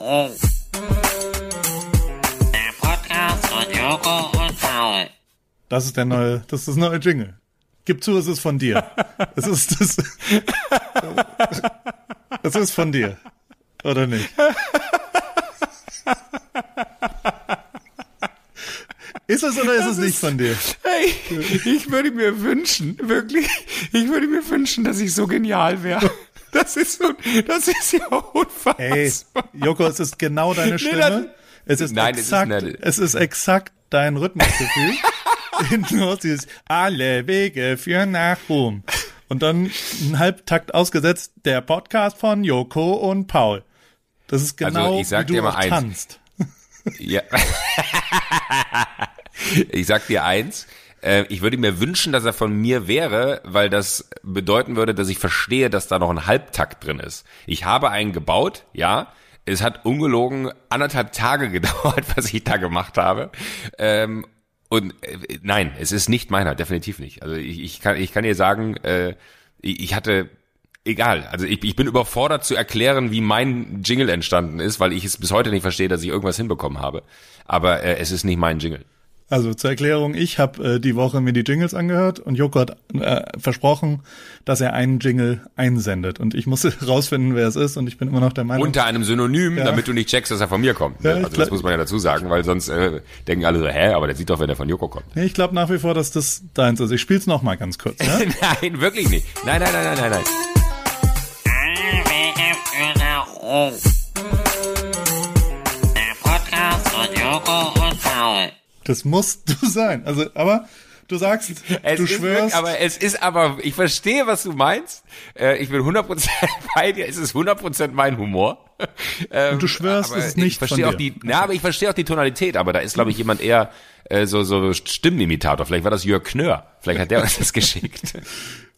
Ruhm. Der Podcast von Joko und Paul. Das ist der neue, das ist das neue Jingle. Gib zu, es ist von dir. Es ist das. Es ist von dir. Oder nicht? Ist es oder ist es nicht von dir? Hey, ich würde mir wünschen, wirklich, ich würde mir wünschen, dass ich so genial wäre. Das ist so, das ist ja unfassbar. Ey, Joko, es ist genau deine Stimme. das- es ist Nein, es ist exakt, es ist exakt dein Rhythmusgefühl. Hinten raus dieses Alle Wege führen nach Ruhm. Und dann ein Halbtakt ausgesetzt, der Podcast von Joko und Paul. Das ist Also, genau, ich sag wie du dir mal eins. tanzt. Ja. ich sag dir eins. Äh, Ich würde mir wünschen, dass er von mir wäre, weil das bedeuten würde, dass ich verstehe, dass da noch ein Halbtakt drin ist. Ich habe einen gebaut, ja. Es hat ungelogen anderthalb Tage gedauert, was ich da gemacht habe. Ähm, und äh, nein, es ist nicht meiner, definitiv nicht. Also ich, ich kann, ich kann dir sagen, äh, ich, hatte egal. Also ich, ich bin überfordert zu erklären, wie mein Jingle entstanden ist, weil ich es bis heute nicht verstehe, dass ich irgendwas hinbekommen habe. Aber äh, es ist nicht mein Jingle. Also zur Erklärung, ich habe äh, die Woche mir die Jingles angehört und Joko hat äh, versprochen, dass er einen Jingle einsendet. Und ich musste rausfinden, wer es ist und ich bin immer noch der Meinung. Unter einem Synonym, Ja. damit du nicht checkst, dass er von mir kommt. ne? Ja, also das muss man ja dazu sagen, weil sonst äh, denken alle so, hä, aber der sieht doch, wenn der von Joko kommt. Nee, ich glaube nach wie vor, dass das deins ist. Ich spiel's noch mal ganz kurz. Ja? nein, wirklich nicht. Nein, nein, nein, nein, nein, nein. Der Podcast von Joko und Paul. Das musst du sein. Also, aber du sagst, Es du schwörst. Wirklich, aber es ist aber, ich verstehe, was du meinst. Äh, ich bin 100% bei dir. Es ist 100% mein Humor. Ähm, Und du schwörst, aber es ist nicht ich verstehe von auch dir. die, na, aber ich verstehe auch die Tonalität. Aber da ist, glaube ich, jemand eher äh, so so Stimmenimitator. Vielleicht war das Jörg Knör. Vielleicht hat der uns das geschickt.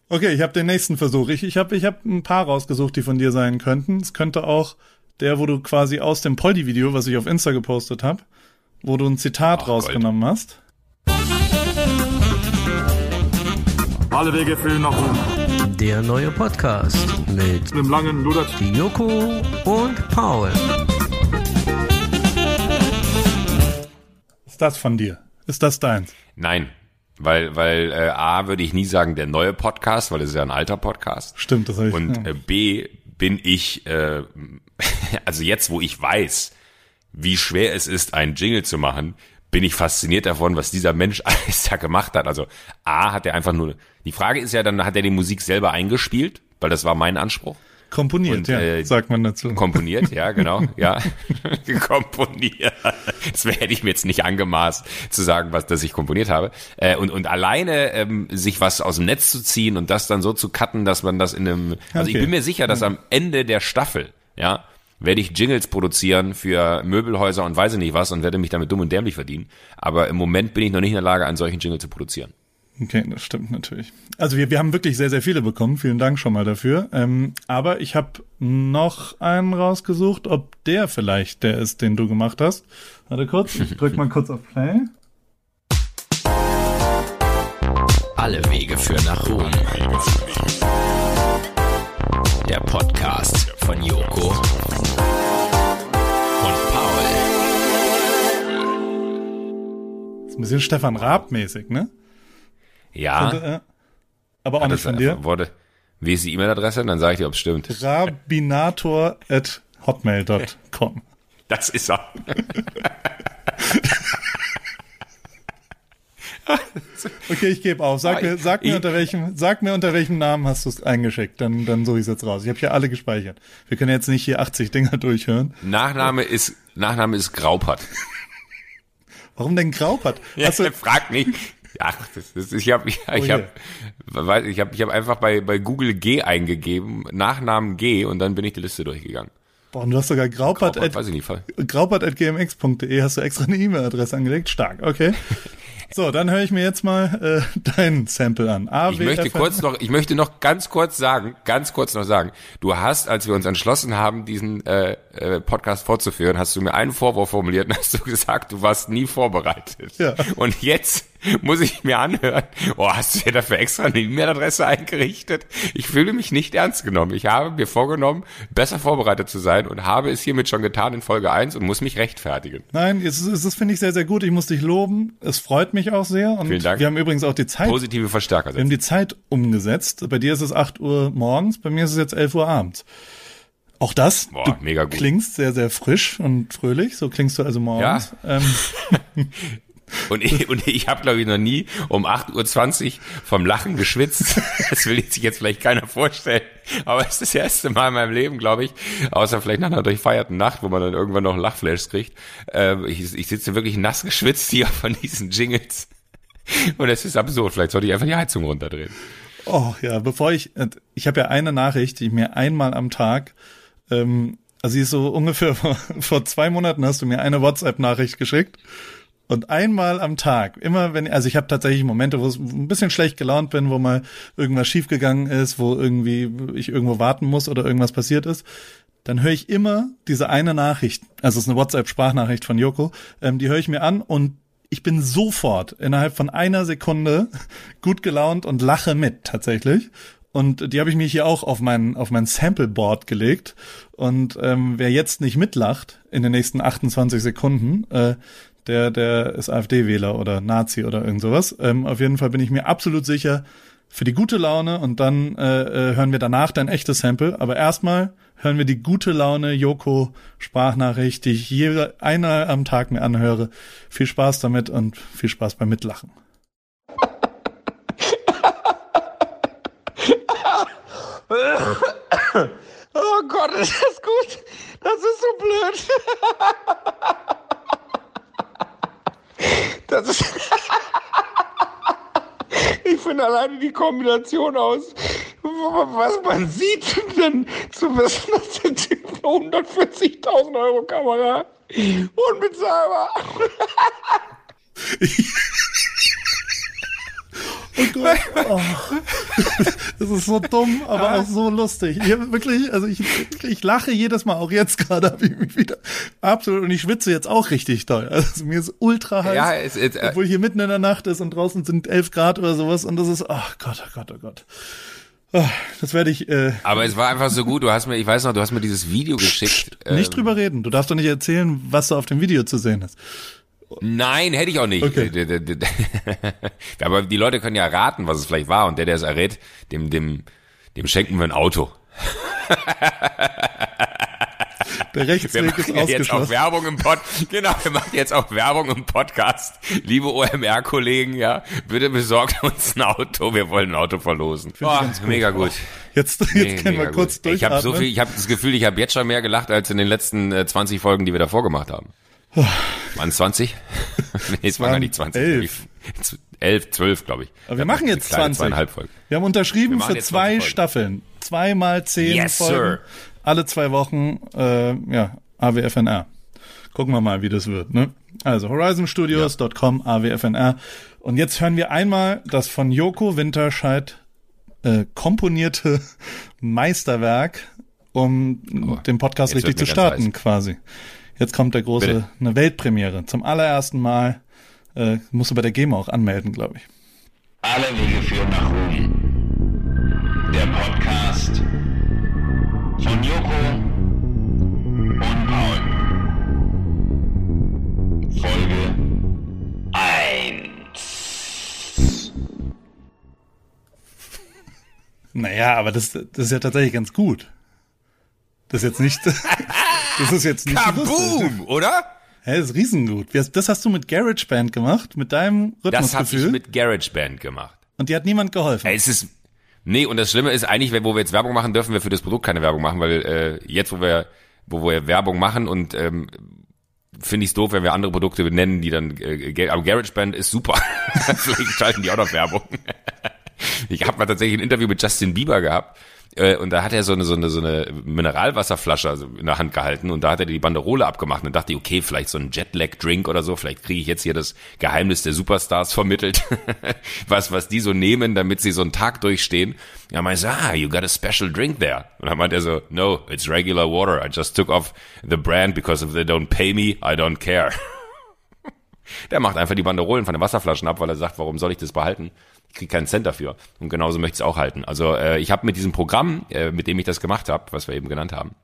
Okay, ich habe den nächsten Versuch. Ich, ich habe ich hab ein paar rausgesucht, die von dir sein könnten. Es könnte auch der, wo du quasi aus dem Poldi-Video, was ich auf Insta gepostet habe, wo du ein Zitat Ach, rausgenommen hast. Alle Wege führen nach Ruhm. Der neue Podcast mit Im langen Ludert. Joko und Paul. Ist das von dir? Ist das deins? Nein. Weil, weil äh, A würde ich nie sagen, der neue Podcast, weil es ist ja ein alter Podcast. Stimmt, das habe ich. Und äh, B bin ich, äh, also jetzt, wo ich weiß, wie schwer es ist, einen Jingle zu machen, bin ich fasziniert davon, was dieser Mensch alles da gemacht hat. Also A hat er einfach nur, die Frage ist ja, dann hat er die Musik selber eingespielt, weil das war mein Anspruch. Komponiert, und, ja, äh, sagt man dazu. Komponiert, ja, genau, ja. komponiert. Das hätte ich mir jetzt nicht angemaßt zu sagen, was, dass ich komponiert habe. Äh, und, und alleine ähm, sich was aus dem Netz zu ziehen und das dann so zu cutten, dass man das in einem. Also ich Okay. bin mir sicher, dass am Ende der Staffel, ja, werde ich Jingles produzieren für Möbelhäuser und weiß ich nicht was und werde mich damit dumm und dämlich verdienen. Aber im Moment bin ich noch nicht in der Lage, einen solchen Jingle zu produzieren. Okay, das stimmt natürlich. Also wir, wir haben wirklich sehr, sehr viele bekommen. Vielen Dank schon mal dafür. Ähm, aber ich habe noch einen rausgesucht, ob der vielleicht der ist, den du gemacht hast. Warte kurz, ich drück mal kurz auf Play. Alle Wege führen nach Ruhm. Der Podcast von Joko ein bisschen Stefan Raab-mäßig, ne? Ja, Und, äh, aber auch nicht das von dir. wurde. Wie ist die E-Mail-Adresse? Dann sage ich dir, ob es stimmt. Rabinator at hotmail.com. Das ist er. Okay, ich gebe auf. Sag mir, sag mir unter welchem, sag mir unter welchem Namen hast du es eingeschickt. Dann, dann suche ich es jetzt raus. Ich habe hier alle gespeichert. Wir können jetzt nicht hier 80 Dinger durchhören. Nachname ist Nachname ist Graupert. Warum denn Graupert? Ja, Hast du, frag nicht. Ach, das ist, ich habe ich, ich Oh habe weiß ich habe ich habe einfach bei bei Google G eingegeben, Nachnamen G und dann bin ich die Liste durchgegangen. boah, und du hast sogar Graupert, Graupert, at, hast du extra eine E-Mail-Adresse angelegt. Stark, okay. So, dann höre ich mir jetzt mal äh, dein Sample an. A, Ich W, möchte F, kurz noch, ich möchte noch ganz kurz sagen, ganz kurz noch sagen, du hast, als wir uns entschlossen haben, diesen äh, äh, Podcast fortzuführen, hast du mir einen Vorwurf formuliert und hast du gesagt, du warst nie vorbereitet. Ja. Und jetzt muss ich mir anhören. Oh, hast du dir dafür extra eine E-Mail-Adresse eingerichtet? Ich fühle mich nicht ernst genommen. Ich habe mir vorgenommen, besser vorbereitet zu sein und habe es hiermit schon getan in Folge 1 und muss mich rechtfertigen. Nein, es ist, das finde ich sehr, sehr gut. Ich muss dich loben. Es freut mich auch sehr. Und Vielen Dank. wir haben übrigens auch die Zeit, Positive Verstärker wir haben setzen. die Zeit umgesetzt. Bei dir ist es 8 Uhr morgens, bei mir ist es jetzt 11 Uhr abends. Auch das, Boah, du mega gut. klingst sehr, sehr frisch und fröhlich. So klingst du also morgens. Ähm, Und ich, und ich habe, glaube ich, noch nie um 8.20 Uhr vom Lachen geschwitzt. Das will sich jetzt vielleicht keiner vorstellen. Aber es ist das erste Mal in meinem Leben, glaube ich, außer vielleicht nach einer durchfeierten Nacht, wo man dann irgendwann noch Lachflashs kriegt. Äh, ich, ich sitze wirklich nass geschwitzt hier von diesen Jingles. Und es ist absurd. Vielleicht sollte ich einfach die Heizung runterdrehen. Oh ja, bevor ich, äh, ich habe ja eine Nachricht, die ich mir einmal am Tag, ähm, also sie ist so ungefähr vor, vor zwei Monaten hast du mir eine WhatsApp-Nachricht geschickt und einmal am Tag, immer wenn, also ich habe tatsächlich Momente, wo es ein bisschen schlecht gelaunt bin, wo mal irgendwas schiefgegangen ist, wo irgendwie ich irgendwo warten muss oder irgendwas passiert ist, dann höre ich immer diese eine Nachricht, also es ist eine WhatsApp-Sprachnachricht von Joko, ähm, die höre ich mir an und ich bin sofort innerhalb von einer Sekunde gut gelaunt und lache mit tatsächlich. Und die habe ich mir hier auch auf mein, auf mein Sampleboard gelegt. Und ähm, wer jetzt nicht mitlacht in den nächsten 28 Sekunden, äh, der, der ist AfD-Wähler oder Nazi oder irgend sowas. Ähm, auf jeden Fall bin ich mir absolut sicher für die gute Laune und dann äh, äh, hören wir danach dein echtes Sample. Aber erstmal hören wir die gute Laune Joko Sprachnachricht, die ich jeder einer am Tag mir anhöre. Viel Spaß damit und viel Spaß beim Mitlachen. Oh Gott, ist das gut? Das ist so blöd. Das ist. Ich finde alleine die Kombination aus, was man sieht, dann zu wissen, dass der Typ eine 140.000 Euro Kamera unbezahlbar. Oh Gott. Oh. Das ist so dumm, aber auch so lustig. Ich hab wirklich, also ich, ich lache jedes Mal, auch jetzt gerade habe ich mich wieder absolut und ich schwitze jetzt auch richtig doll. Also mir ist ultra heiß, Ja, es- es- äh, obwohl hier mitten in der Nacht ist und draußen sind 11 Grad oder sowas und das ist, oh Gott, oh Gott, oh Gott. Oh, das werde ich äh, Aber es war einfach so gut. Du hast mir, ich weiß noch, du hast mir dieses Video geschickt. nicht Ähm, drüber reden. Du darfst doch nicht erzählen, was da auf dem Video zu sehen ist. Nein, hätte ich auch nicht. Okay. Äh, Aber die Leute können ja raten, was es vielleicht war. Und der, der es errät, dem, dem, dem schenken wir ein Auto. Der Rechtsweg ist machen ja jetzt auch ausgeschlossen. Werbung im Pod. Genau, wir machen jetzt auch Werbung im Podcast. Liebe OMR-Kollegen, ja, bitte besorgt uns ein Auto. Wir wollen ein Auto verlosen. ganz gut. mega gut. Jetzt, jetzt Nee, können wir kurz gut. Ich habe so viel, ich habe das Gefühl, ich habe jetzt schon mehr gelacht als in den letzten äh, 20 Folgen, die wir davor gemacht haben. Waren es 20? nee, es waren gar nicht 20. elf. 11, 12, glaube ich. Aber wir machen jetzt Kleine 20. Zweieinhalb Folgen. Wir haben unterschrieben Wir für zwei 20 Folgen. Staffeln. Zweimal zehn Yes, Folgen. sir. Alle zwei Wochen, äh, ja, AWFNR. Gucken wir mal, wie das wird, ne? Also horizonstudios.com, AWFNR. Und jetzt hören wir einmal das von Joko Winterscheid äh, komponierte Meisterwerk, um den Podcast richtig zu starten, quasi. Jetzt kommt der große, Bitte. eine Weltpremiere. Zum allerersten Mal äh, musst du bei der GEMA auch anmelden, glaube ich. Alle Wege führen nach Ruhm. Der Podcast von Joko und Paul. Folge 1. Naja, aber das, das ist ja tatsächlich ganz gut. Das ist jetzt nicht, das ist jetzt nicht. Kaboom, oder? Hä, das ist riesengut. Das hast du mit GarageBand gemacht, mit deinem Das habe ich Rhythmusgefühl. mit GarageBand gemacht. und dir hat niemand geholfen. Es ist nee und das Schlimme ist eigentlich, wo wir jetzt Werbung machen, dürfen wir für das Produkt keine Werbung machen, weil äh, jetzt, wo wir wo wir Werbung machen und ähm, finde ich es doof, wenn wir andere Produkte benennen, die dann äh, Ga- aber GarageBand ist super. Vielleicht schalten die auch noch Werbung. Ich habe mal tatsächlich ein Interview mit Justin Bieber gehabt äh, und da hat er so eine so eine so eine Mineralwasserflasche also in der Hand gehalten und da hat er die Banderole abgemacht und dachte okay, vielleicht so ein Jetlag Drink oder so, vielleicht kriege ich jetzt hier das Geheimnis der Superstars vermittelt, was was die so nehmen, damit sie so einen Tag durchstehen. Ja, meinte so, ah, you got a special drink there. Und dann meinte er so, no, it's regular water. I just took off the brand because if they don't pay me, I don't care. Der macht einfach die Banderolen von den Wasserflaschen ab, weil er sagt, warum soll ich das behalten? Ich kriege keinen Cent dafür. Und genauso möchte ich es auch halten. Also äh, ich habe mit diesem Programm, äh, mit dem ich das gemacht habe, was wir eben genannt haben,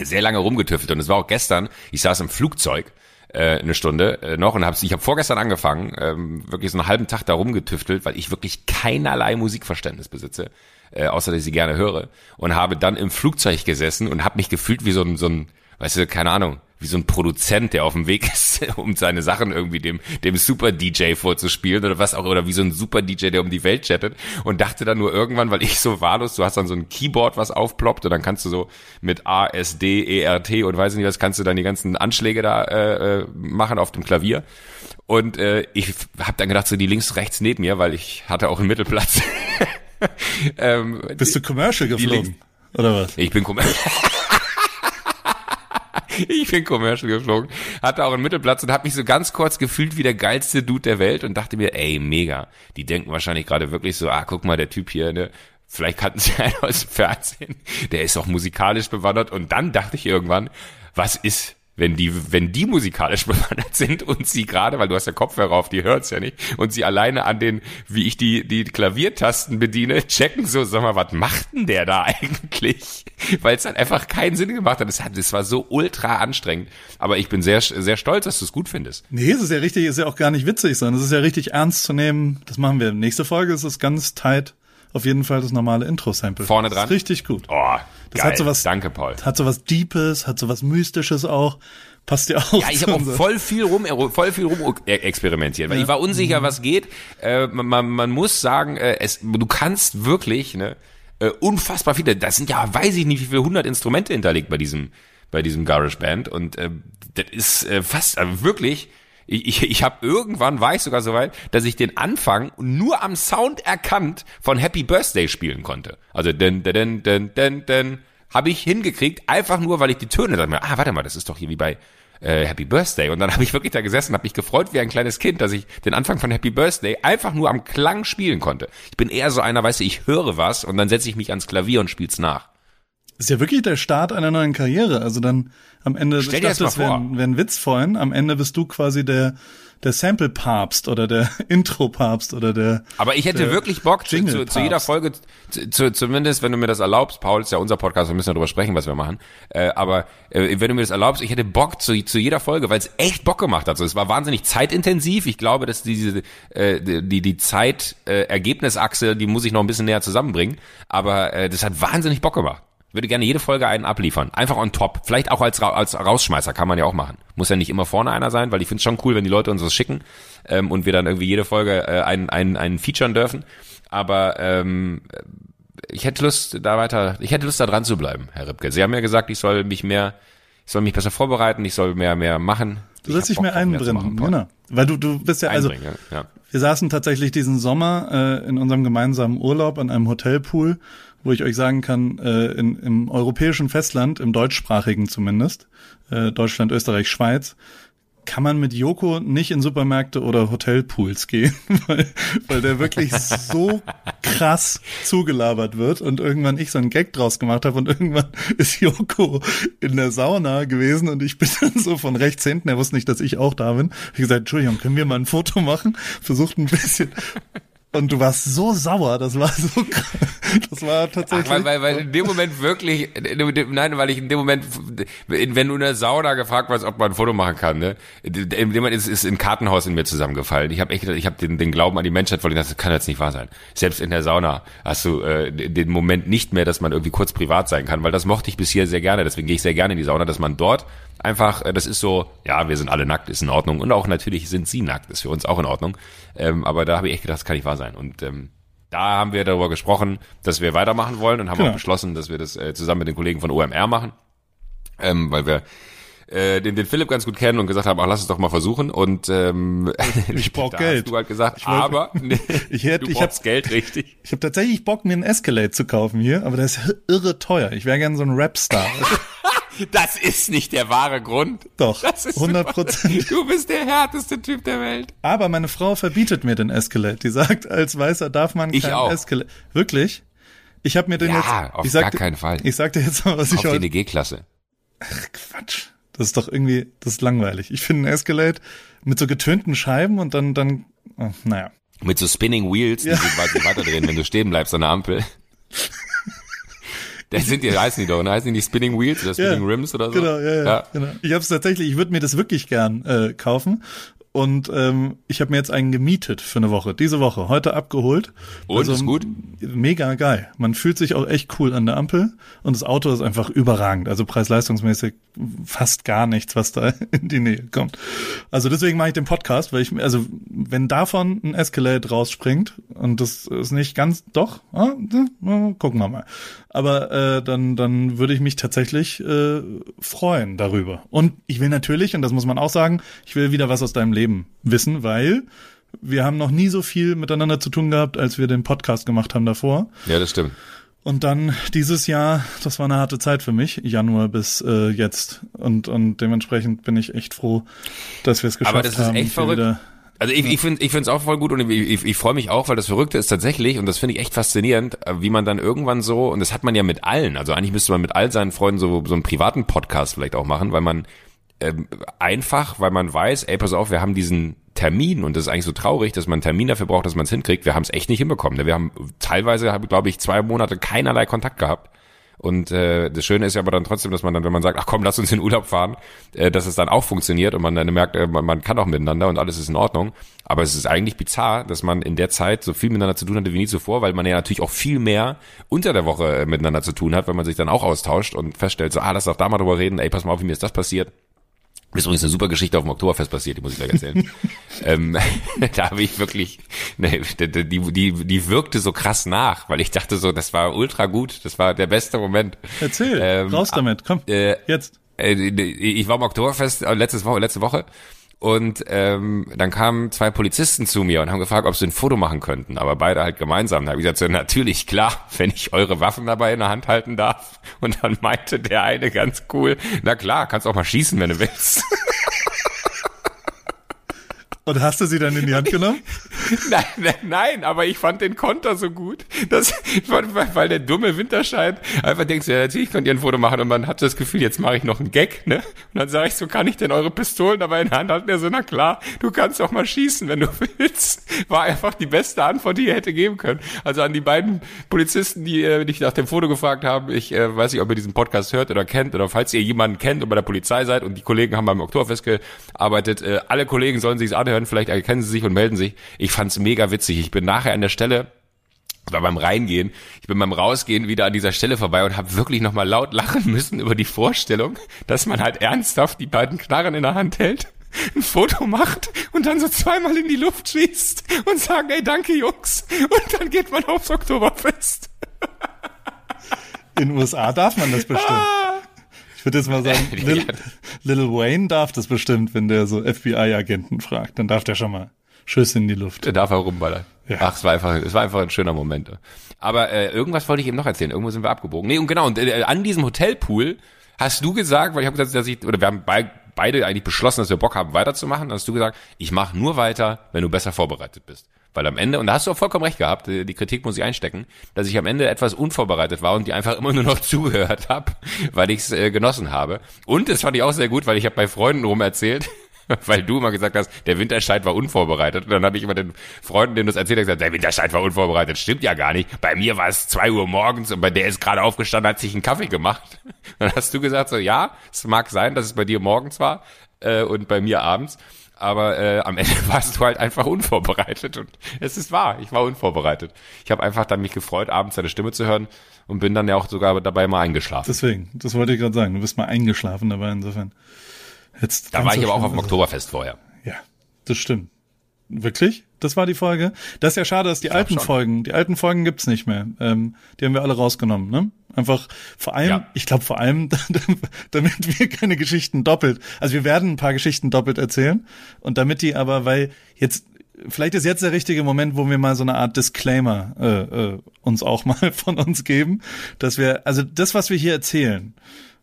sehr lange rumgetüftelt. Und es war auch gestern, ich saß im Flugzeug äh, eine Stunde äh, noch und hab's, ich habe vorgestern angefangen, ähm, wirklich so einen halben Tag da rumgetüftelt, weil ich wirklich keinerlei Musikverständnis besitze, äh, außer dass ich sie gerne höre. Und habe dann im Flugzeug gesessen und habe mich gefühlt wie so ein, so ein, weißt du, keine Ahnung, wie so ein Produzent, der auf dem Weg ist, um seine Sachen irgendwie dem, dem Super DJ vorzuspielen oder was auch, oder wie so ein Super DJ, der um die Welt chattet und dachte dann nur irgendwann, weil ich so wahllos, du hast dann so ein Keyboard, was aufploppt und dann kannst du so mit A, S, D, E, R, T und weiß nicht was, kannst du dann die ganzen Anschläge da äh, äh, machen auf dem Klavier. Und äh, ich habe dann gedacht, so die links, rechts neben mir, weil ich hatte auch einen Mittelplatz. ähm, Bist du Commercial geflogen? Oder was? ich bin Commercial. ich bin Commercial geflogen. Hatte auch einen Mittelplatz und habe mich so ganz kurz gefühlt wie der geilste Dude der Welt und dachte mir, ey, mega. Die denken wahrscheinlich gerade wirklich so, ah, guck mal, der Typ hier, ne? Vielleicht kannten sie einen aus dem Fernsehen. Der ist auch musikalisch bewandert. Und dann dachte ich irgendwann, was ist, wenn die, wenn die musikalisch bewandert sind und sie gerade, weil du hast ja Kopfhörer auf, die hört's ja nicht, und sie alleine an den, wie ich die, die Klaviertasten bediene, checken so, sag mal, was macht denn der da eigentlich? Weil es dann einfach keinen Sinn gemacht hat. Das, hat. das war so ultra anstrengend. Aber ich bin sehr, sehr stolz, dass du es gut findest. Nee, es ist ja richtig, ist ja auch gar nicht witzig, sondern es ist ja richtig ernst zu nehmen. Das machen wir. Nächste Folge ist es ganz tight. Auf jeden Fall das normale Intro-Sample. Vorne Das dran? ist richtig gut. Oh, Das geil. hat sowas- Danke, Paul. Hat sowas Deepes, hat sowas Mystisches auch. Passt ja auch. Ja, ich habe auch voll viel rum, voll viel rum e- experimentiert, weil ich war unsicher, was geht. Äh, man, man, man muss sagen, äh, es, du kannst wirklich ne, äh, unfassbar viele. Das sind ja, weiß ich nicht, wie viele hundert Instrumente hinterlegt bei diesem, bei diesem Garage Band und äh, das ist äh, fast äh, wirklich. Ich, ich, ich habe irgendwann war ich sogar so weit, dass ich den Anfang nur am Sound erkannt von Happy Birthday spielen konnte. Also den, den, den, den, den, habe ich hingekriegt, einfach nur, weil ich die Töne dachte mir, ah, warte mal, das ist doch hier wie bei äh, Happy Birthday. Und dann habe ich wirklich da gesessen, habe mich gefreut wie ein kleines Kind, dass ich den Anfang von Happy Birthday einfach nur am Klang spielen konnte. Ich bin eher so einer, weißt du, ich höre was und dann setze ich mich ans Klavier und spiel's nach. Ist ja wirklich der Start einer neuen Karriere. Also dann am Ende, Stell dir das das wäre ein, wär ein Witz vorhin, am Ende bist du quasi der, der Sample-Papst oder der Intro-Papst oder der Aber ich hätte wirklich Bock, zu, zu, zu jeder. Folge, zu, zu, zumindest wenn du mir das erlaubst, Paul, ist ja unser Podcast, wir müssen ja drüber sprechen, was wir machen, äh, aber äh, wenn du mir das erlaubst, ich hätte Bock zu, zu jeder Folge, weil es echt Bock gemacht hat. So, es war wahnsinnig zeitintensiv. Ich glaube, dass diese äh, die die Zeit-Ergebnisachse, die muss ich noch ein bisschen näher zusammenbringen, aber äh, das hat wahnsinnig Bock gemacht. Ich würde gerne jede Folge einen abliefern. Einfach on top. Vielleicht auch als, als Rausschmeißer kann man ja auch machen. Muss ja nicht immer vorne einer sein, weil ich finde es schon cool, wenn die Leute uns was schicken ähm, und wir dann irgendwie jede Folge äh, einen, einen, einen featuren dürfen. Aber ähm, ich hätte Lust, da weiter, ich hätte Lust, da dran zu bleiben, Herr Ripke. Sie haben ja gesagt, ich soll mich mehr, ich soll mich besser vorbereiten, ich soll mehr, mehr machen. Du sollst Ich dich mehr einbringen, genau. Weil du, du bist ja, also, ja. wir saßen tatsächlich diesen Sommer äh, in unserem gemeinsamen Urlaub an einem Hotelpool, wo ich euch sagen kann, äh, in, im europäischen Festland, im deutschsprachigen zumindest, äh, Deutschland, Österreich, Schweiz, kann man mit Joko nicht in Supermärkte oder Hotelpools gehen, weil, weil der wirklich so krass zugelabert wird und irgendwann ich so einen Gag draus gemacht habe und irgendwann ist Joko in der Sauna gewesen und ich bin dann so von rechts hinten, er wusste nicht, dass ich auch da bin, ich gesagt, Entschuldigung, können wir mal ein Foto machen? Versucht ein bisschen und du warst so sauer, das war so krass. Das war tatsächlich. Ach, weil, weil, weil in dem Moment wirklich, in dem- nein, weil ich in dem Moment, wenn du in der Sauna gefragt warst, ob man ein Foto machen kann, ne, in dem Moment ist, ist ein Kartenhaus in mir zusammengefallen. Ich habe echt, ich habe den, den Glauben an die Menschheit verloren. Das kann jetzt nicht wahr sein. Selbst in der Sauna hast du äh, den Moment nicht mehr, dass man irgendwie kurz privat sein kann, weil das mochte ich bis hier sehr gerne. Deswegen gehe ich sehr gerne in die Sauna, dass man dort einfach, äh, das ist so, ja, wir sind alle nackt, ist in Ordnung. Und auch natürlich sind sie nackt, ist für uns auch in Ordnung. Ähm, aber da habe ich echt gedacht, das kann nicht wahr sein. Und ähm, da haben wir darüber gesprochen, dass wir weitermachen wollen und haben Genau. auch beschlossen, dass wir das äh, zusammen mit den Kollegen von OMR machen, ähm, weil wir äh, den, den Philipp ganz gut kennen und gesagt haben, ach, lass es doch mal versuchen. Und ähm, Ich brauch Geld. Hast du halt gesagt, Ich wollte- aber nee, Ich hätte- du ich brauchst hab- Geld, richtig. Ich habe tatsächlich Bock, mir einen Escalade zu kaufen hier, aber der ist irre teuer. Ich wäre gern so ein Rapstar. Das ist nicht der wahre Grund. Doch, Das ist 100 Prozent. Du bist der härteste Typ der Welt. Aber meine Frau verbietet mir den Escalade. Die sagt, als Weißer darf man Ich keinen auch. Escalade. Wirklich? Ich habe mir den Ja, jetzt. auf ich sag, gar keinen Fall. Ich sag dir jetzt mal, was ich Auf die heute. G-Klasse. Quatsch. Das ist doch irgendwie, das ist langweilig. Ich finde einen Escalade mit so getönten Scheiben und dann, dann, oh, naja. Mit so Spinning Wheels, die Ja. sich weiter weiterdrehen, wenn du stehen bleibst an der Ampel. Das sind die, heißen die doch, ne? Heißen die nicht Spinning Wheels oder Spinning Rims oder so? Genau, ja, ja. Ja. Genau. Ich habe es tatsächlich, ich würde mir das wirklich gern äh, kaufen. Und ähm, ich habe mir jetzt einen gemietet für eine Woche. Diese Woche, heute abgeholt. Und, ist gut? Mega geil. Man fühlt sich auch echt cool an der Ampel und das Auto ist einfach überragend. Also preis-leistungsmäßig fast gar nichts, was da in die Nähe kommt. Also deswegen mache ich den Podcast, weil ich, also wenn davon ein Escalade rausspringt und das ist nicht ganz, doch, ah, äh, gucken wir mal. Aber äh, dann, dann würde ich mich tatsächlich äh, freuen darüber. Und ich will natürlich, und das muss man auch sagen, ich will wieder was aus deinem Leben wissen, weil wir haben noch nie so viel miteinander zu tun gehabt, als wir den Podcast gemacht haben davor. Ja, das stimmt. Und dann dieses Jahr, das war eine harte Zeit für mich, Januar bis äh, jetzt. Und, und dementsprechend bin ich echt froh, dass wir es geschafft Aber das ist haben. echt verrückt. Also ich, ich finde ich finde es auch voll gut und ich, ich, ich freue mich auch, weil das Verrückte ist tatsächlich, und das finde ich echt faszinierend, äh, wie man dann irgendwann so, und das hat man ja mit allen, also eigentlich müsste man mit all seinen Freunden so, so einen privaten Podcast vielleicht auch machen, weil man ähm, einfach, weil man weiß, ey, pass auf, wir haben diesen Termin und das ist eigentlich so traurig, dass man einen Termin dafür braucht, dass man es hinkriegt. Wir haben es echt nicht hinbekommen. Wir haben teilweise, glaube ich, zwei Monate keinerlei Kontakt gehabt. Und äh, das Schöne ist ja aber dann trotzdem, dass man dann, wenn man sagt, ach komm, lass uns in Urlaub fahren, äh, dass es dann auch funktioniert und man dann merkt, äh, man, man kann auch miteinander und alles ist in Ordnung. Aber es ist eigentlich bizarr, dass man in der Zeit so viel miteinander zu tun hatte wie nie zuvor, weil man ja natürlich auch viel mehr unter der Woche äh, miteinander zu tun hat, wenn man sich dann auch austauscht und feststellt, so, ah, lass doch da mal drüber reden, ey, pass mal auf, wie mir ist das passiert. Ist übrigens eine super Geschichte auf dem Oktoberfest passiert, die muss ich gleich erzählen. ähm, da habe ich wirklich, ne, die, die, die, die wirkte so krass nach, weil ich dachte so, das war ultra gut, das war der beste Moment. Erzähl, Ähm, raus damit, komm, äh, jetzt. Äh, ich war am Oktoberfest äh, letztes Woche, letzte Woche und ähm, dann kamen zwei Polizisten zu mir und haben gefragt, ob sie ein Foto machen könnten, aber beide halt gemeinsam. Da habe ich gesagt, so, natürlich, klar, wenn ich eure Waffen dabei in der Hand halten darf. Und dann meinte der eine ganz cool, na klar, kannst auch mal schießen, wenn du willst. Und hast du sie dann in die Hand genommen? Nein, nein, nein, aber ich fand den Konter so gut, dass, weil, der dumme Winterscheid einfach denkst, ja, natürlich könnt ihr ein Foto machen und man hat das Gefühl, jetzt mache ich noch einen Gag, ne? Und dann sage ich so, kann ich denn eure Pistolen dabei in der Hand halten? Er so, na klar, du kannst auch mal schießen, wenn du willst. War einfach die beste Antwort, die er hätte geben können. Also an die beiden Polizisten, die äh, dich nach dem Foto gefragt haben, ich äh, weiß nicht, ob ihr diesen Podcast hört oder kennt oder falls ihr jemanden kennt und bei der Polizei seid und die Kollegen haben beim Oktoberfest gearbeitet, äh, alle Kollegen sollen sich's anhören, vielleicht erkennen sie sich und melden sich. Ich fand's mega witzig. Ich bin nachher an der Stelle war beim Reingehen, ich bin beim Rausgehen wieder an dieser Stelle vorbei und habe wirklich nochmal laut lachen müssen über die Vorstellung, dass man halt ernsthaft die beiden Knarren in der Hand hält, ein Foto macht und dann so zweimal in die Luft schießt und sagt, ey, danke Jungs. Und dann geht man aufs Oktoberfest. In den USA darf man das bestimmt. Ich würde jetzt mal sagen, Lil. Lil Wayne darf das bestimmt, wenn der so FBI-Agenten fragt. Dann darf der schon mal Schüsse in die Luft. Der darf er rumballern. Ja. Ach, es war einfach, es war einfach ein schöner Moment. Aber äh, irgendwas wollte ich eben noch erzählen. Irgendwo sind wir abgebogen. Nee, und genau, und äh, an diesem Hotelpool hast du gesagt, weil ich habe gesagt, dass ich, oder wir haben bei, beide eigentlich beschlossen, dass wir Bock haben, weiterzumachen. Dann hast du gesagt, ich mache nur weiter, wenn du besser vorbereitet bist. Weil am Ende, und da hast du auch vollkommen recht gehabt, äh, die Kritik muss ich einstecken, dass ich am Ende etwas unvorbereitet war und die einfach immer nur noch zugehört habe, weil ich es äh, genossen habe. Und das fand ich auch sehr gut, weil ich habe bei Freunden rum erzählt, weil du immer gesagt hast, der Winterscheid war unvorbereitet. Und dann habe ich immer den Freunden, denen das erzählt, gesagt, der Winterscheid war unvorbereitet. Stimmt ja gar nicht. Bei mir war es zwei Uhr morgens und bei der ist gerade aufgestanden, hat sich einen Kaffee gemacht. Dann hast du gesagt so, ja, es mag sein, dass es bei dir morgens war äh, und bei mir abends. Aber äh, am Ende warst du halt einfach unvorbereitet und es ist wahr, ich war unvorbereitet. Ich habe einfach dann mich gefreut, abends deine Stimme zu hören und bin dann ja auch sogar dabei mal eingeschlafen. Deswegen, das wollte ich gerade sagen. Du bist mal eingeschlafen dabei insofern. Jetzt da war ich aber auch auf dem. Oktoberfest vorher. Ja, das stimmt. Wirklich? Das war die Folge? Das ist ja schade, dass die alten schon. Folgen, die alten Folgen gibt's nicht mehr. Ähm, die haben wir alle rausgenommen, ne? Einfach vor allem, Ja. ich glaube vor allem, damit wir keine Geschichten doppelt. Also wir werden ein paar Geschichten doppelt erzählen und damit die aber, weil jetzt vielleicht ist jetzt der richtige Moment, wo wir mal so eine Art Disclaimer äh, äh, uns auch mal von uns geben, dass wir, also das, was wir hier erzählen,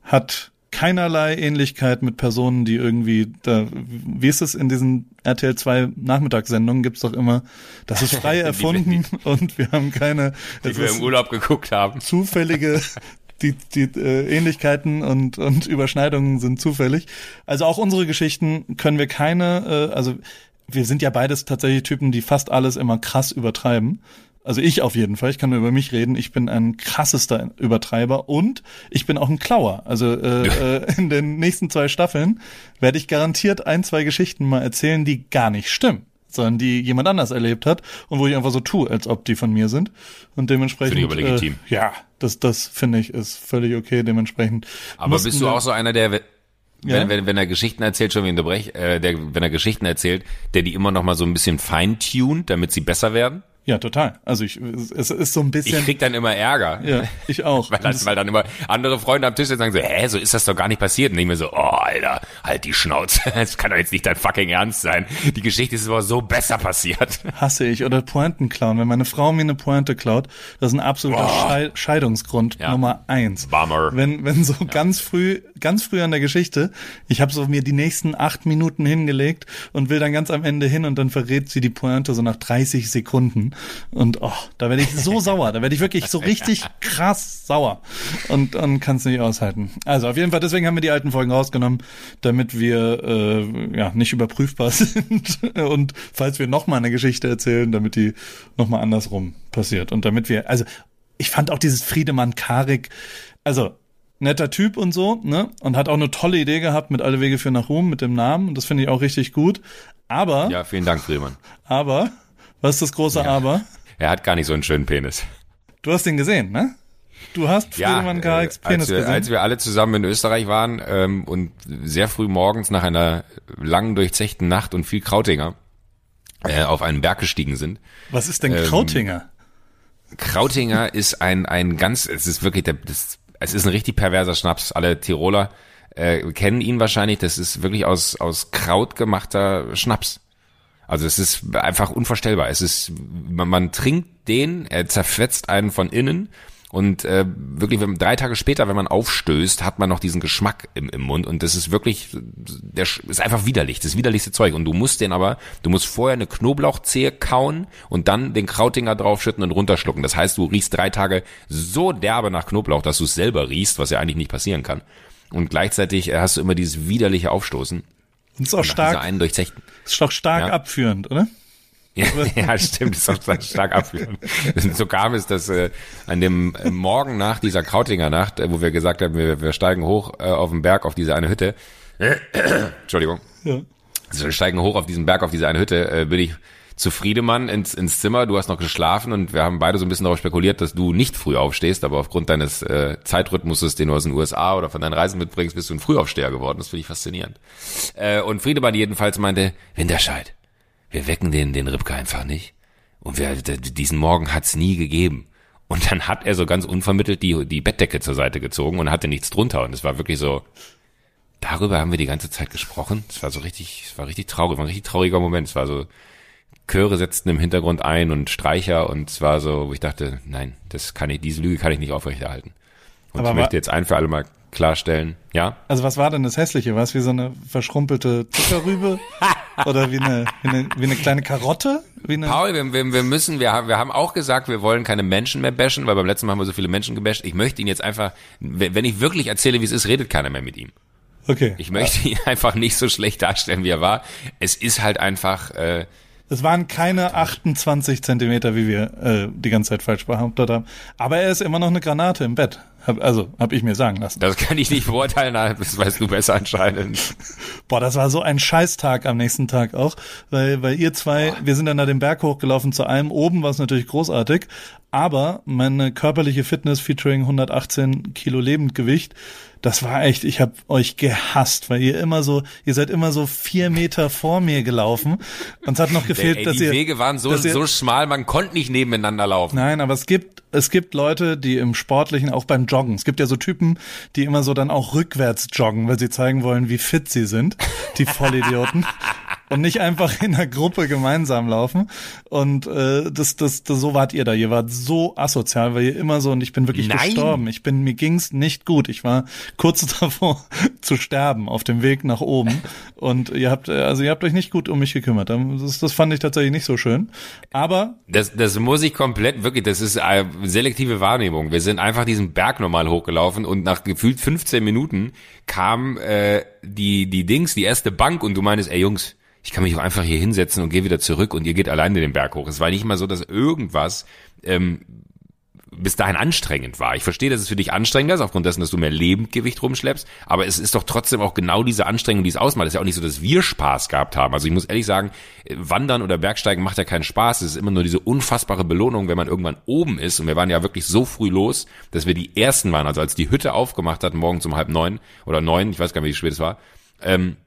hat keinerlei Ähnlichkeit mit Personen, die irgendwie, da, wie ist es in diesen RTL 2 Nachmittagssendungen gibt's doch immer, das ist frei erfunden und wir haben keine, Die wir im Urlaub geguckt haben. zufällige die, die äh, Ähnlichkeiten und, und Überschneidungen sind zufällig. Also auch unsere Geschichten können wir keine, äh, also wir sind ja beides tatsächlich Typen, die fast alles immer krass übertreiben. Also ich auf jeden Fall, ich kann nur über mich reden. Ich bin ein krassester Übertreiber und ich bin auch ein Klauer. Also äh, äh, in den nächsten zwei Staffeln werde ich garantiert ein, zwei Geschichten mal erzählen, die gar nicht stimmen, sondern die jemand anders erlebt hat und wo ich einfach so tue, als ob die von mir sind. Und dementsprechend. Finde ich aber legitim. Äh, ja, das, das finde ich ist völlig okay. Dementsprechend. Aber bist du auch so einer, der, wenn, Ja? wenn, wenn er Geschichten erzählt, schon wie unterbrech, äh, der, wenn er Geschichten erzählt, der die immer noch mal so ein bisschen feintuned, damit sie besser werden? Ja, total. Also ich, es ist so ein Ich bisschen. krieg dann immer Ärger. ja, ich auch. Weil, das, weil dann immer andere Freunde am Tisch sagen so, hä, so ist das doch gar nicht passiert. Und ich mir so, oh, Alter, halt die Schnauze. Das kann doch jetzt nicht dein fucking Ernst sein. Die Geschichte ist aber so besser passiert. hasse ich. Oder Pointen klauen. Wenn meine Frau mir eine Pointe klaut, das ist ein absoluter Schei Scheidungsgrund Ja. Nummer eins. Bummer. Wenn, wenn so ganz früh, ganz früh an der Geschichte, ich habe so mir die nächsten acht Minuten hingelegt und will dann ganz am Ende hin und dann verrät sie die Pointe so nach 30 Sekunden. Und oh, da werde ich so sauer. Da werde ich wirklich so richtig krass sauer und, und kann es nicht aushalten. Also auf jeden Fall, deswegen haben wir die alten Folgen rausgenommen, damit wir äh, ja nicht überprüfbar sind und falls wir noch mal eine Geschichte erzählen, damit die noch mal andersrum passiert und damit wir also ich fand auch dieses Friedemann Karik also netter Typ und so, ne? Und hat auch eine tolle Idee gehabt mit Alle Wege führen nach Ruhm mit dem Namen und das finde ich auch richtig gut. Aber Ja, vielen Dank, Friedemann. aber was ist das große Aber? Er hat gar nicht so einen schönen Penis. Du hast den gesehen, ne? Du hast Friedemann Kariks äh, Penis als, wir, gesehen. als wir alle zusammen in Österreich waren ähm, und sehr früh morgens nach einer langen durchzechten Nacht und viel Krautinger äh, auf einen Berg gestiegen sind. Was ist denn ähm, Krautinger? Krautinger ist ein ein ganz, es ist wirklich, der, das, es ist ein richtig perverser Schnaps. Alle Tiroler äh, kennen ihn wahrscheinlich. Das ist wirklich aus aus Kraut gemachter Schnaps. Also es ist einfach unvorstellbar. Es ist, man, man trinkt den, er zerfetzt einen von innen und äh, wirklich, wenn, drei Tage später, wenn man aufstößt, hat man noch diesen Geschmack im, im Mund und das ist wirklich, der ist einfach widerlich, das widerlichste Zeug. Und du musst den aber, du musst vorher eine Knoblauchzehe kauen und dann den Krautinger draufschütten und runterschlucken. Das heißt, du riechst drei Tage so derbe nach Knoblauch, dass du es selber riechst, was ja eigentlich nicht passieren kann. Und gleichzeitig äh, hast du immer dieses widerliche Aufstoßen. Und ist auch stark, einen durchzechten. ist doch stark Ja. abführend, oder? Ja, ja stimmt, das ist auch stark- stark abführend. So kam es, dass äh, an dem äh, Morgen nach dieser Krautinger Nacht, äh, wo wir gesagt haben, wir, wir steigen hoch äh, auf den Berg auf diese eine Hütte. Entschuldigung. Ja. Also wir steigen hoch auf diesen Berg, auf diese eine Hütte, äh, bin ich zu Friedemann ins, ins Zimmer, du hast noch geschlafen und wir haben beide so ein bisschen darauf spekuliert, dass du nicht früh aufstehst, aber aufgrund deines äh, Zeitrhythmuses, den du aus den USA oder von deinen Reisen mitbringst, bist du ein Frühaufsteher geworden. Das finde ich faszinierend. Äh, und Friedemann jedenfalls meinte, Winterscheid, wir wecken den, den Ripke einfach nicht. Und wir, diesen Morgen hat's nie gegeben. Und dann hat er so ganz unvermittelt die, die Bettdecke zur Seite gezogen und hatte nichts drunter. Und es war wirklich so, darüber haben wir die ganze Zeit gesprochen. Es war so richtig, es war richtig traurig, war ein richtig trauriger Moment. Es war so, Chöre setzten im Hintergrund ein und Streicher und es war so, wo ich dachte, nein, das kann ich, diese Lüge kann ich nicht aufrechterhalten. Und Aber ich möchte jetzt ein für alle Mal klarstellen, ja, Also was war denn das Hässliche? War es wie so eine verschrumpelte Zuckerrübe? Oder wie eine, wie eine, wie eine kleine Karotte? Wie eine, Paul, wir, wir, wir müssen, wir haben, wir haben auch gesagt, wir wollen keine Menschen mehr bashen, weil beim letzten Mal haben wir so viele Menschen gebasht. Ich möchte ihn jetzt einfach, wenn wenn ich wirklich erzähle, wie es ist, redet keiner mehr mit ihm. Okay. Ich möchte ihn einfach nicht so schlecht darstellen, wie er war. Es ist halt einfach, äh, Es waren keine 28 Zentimeter, wie wir äh, die ganze Zeit falsch behauptet haben. Aber er ist immer noch eine Granate im Bett. Hab, also, hab ich mir sagen lassen. das kann ich nicht beurteilen, das weißt du besser anscheinend. Boah, das war so ein Scheißtag am nächsten Tag auch, weil, weil ihr zwei, wir sind dann da den Berg hochgelaufen zu einem. Oben war es natürlich großartig, aber meine körperliche Fitness featuring 118 Kilo Lebendgewicht, das war echt, ich habe euch gehasst, weil ihr immer so, ihr seid immer so vier Meter vor mir gelaufen. Und es hat noch gefehlt, Ey, dass die ihr, Wege waren so, so schmal, man konnte nicht nebeneinander laufen. Nein, aber es gibt, es gibt Leute, die im Sportlichen, auch beim Joggen, es gibt ja so Typen, die immer so dann auch rückwärts joggen, weil sie zeigen wollen, wie fit sie sind. Die Vollidioten. und nicht einfach in der Gruppe gemeinsam laufen. Und äh, das, das, das, so wart ihr da. Ihr wart so asozial, weil ihr immer so und ich bin wirklich Nein. gestorben. Ich bin mir ging's nicht gut. Ich war kurz davor zu sterben auf dem Weg nach oben. Und ihr habt, also ihr habt euch nicht gut um mich gekümmert. Das, das fand ich tatsächlich nicht so schön. Aber Das, das muss ich komplett, wirklich, das ist äh, selektive Wahrnehmung. Wir sind einfach diesen Berg normal hochgelaufen und nach gefühlt 15 Minuten kam äh, die, die Dings, die erste Bank und du meinst, ey Jungs, ich kann mich auch einfach hier hinsetzen und gehe wieder zurück und ihr geht alleine den Berg hoch. Es war nicht mal so, dass irgendwas ähm, bis dahin anstrengend war. Ich verstehe, dass es für dich anstrengend ist, aufgrund dessen, dass du mehr Lebendgewicht rumschleppst, aber es ist doch trotzdem auch genau diese Anstrengung, die es ausmacht. Es ist ja auch nicht so, dass wir Spaß gehabt haben. Also ich muss ehrlich sagen, äh, Wandern oder Bergsteigen macht ja keinen Spaß. Es ist immer nur diese unfassbare Belohnung, wenn man irgendwann oben ist. Und wir waren ja wirklich so früh los, dass wir die Ersten waren. Also als die Hütte aufgemacht hat, morgens um halb neun oder neun, ich weiß gar nicht, wie spät es war, ähm,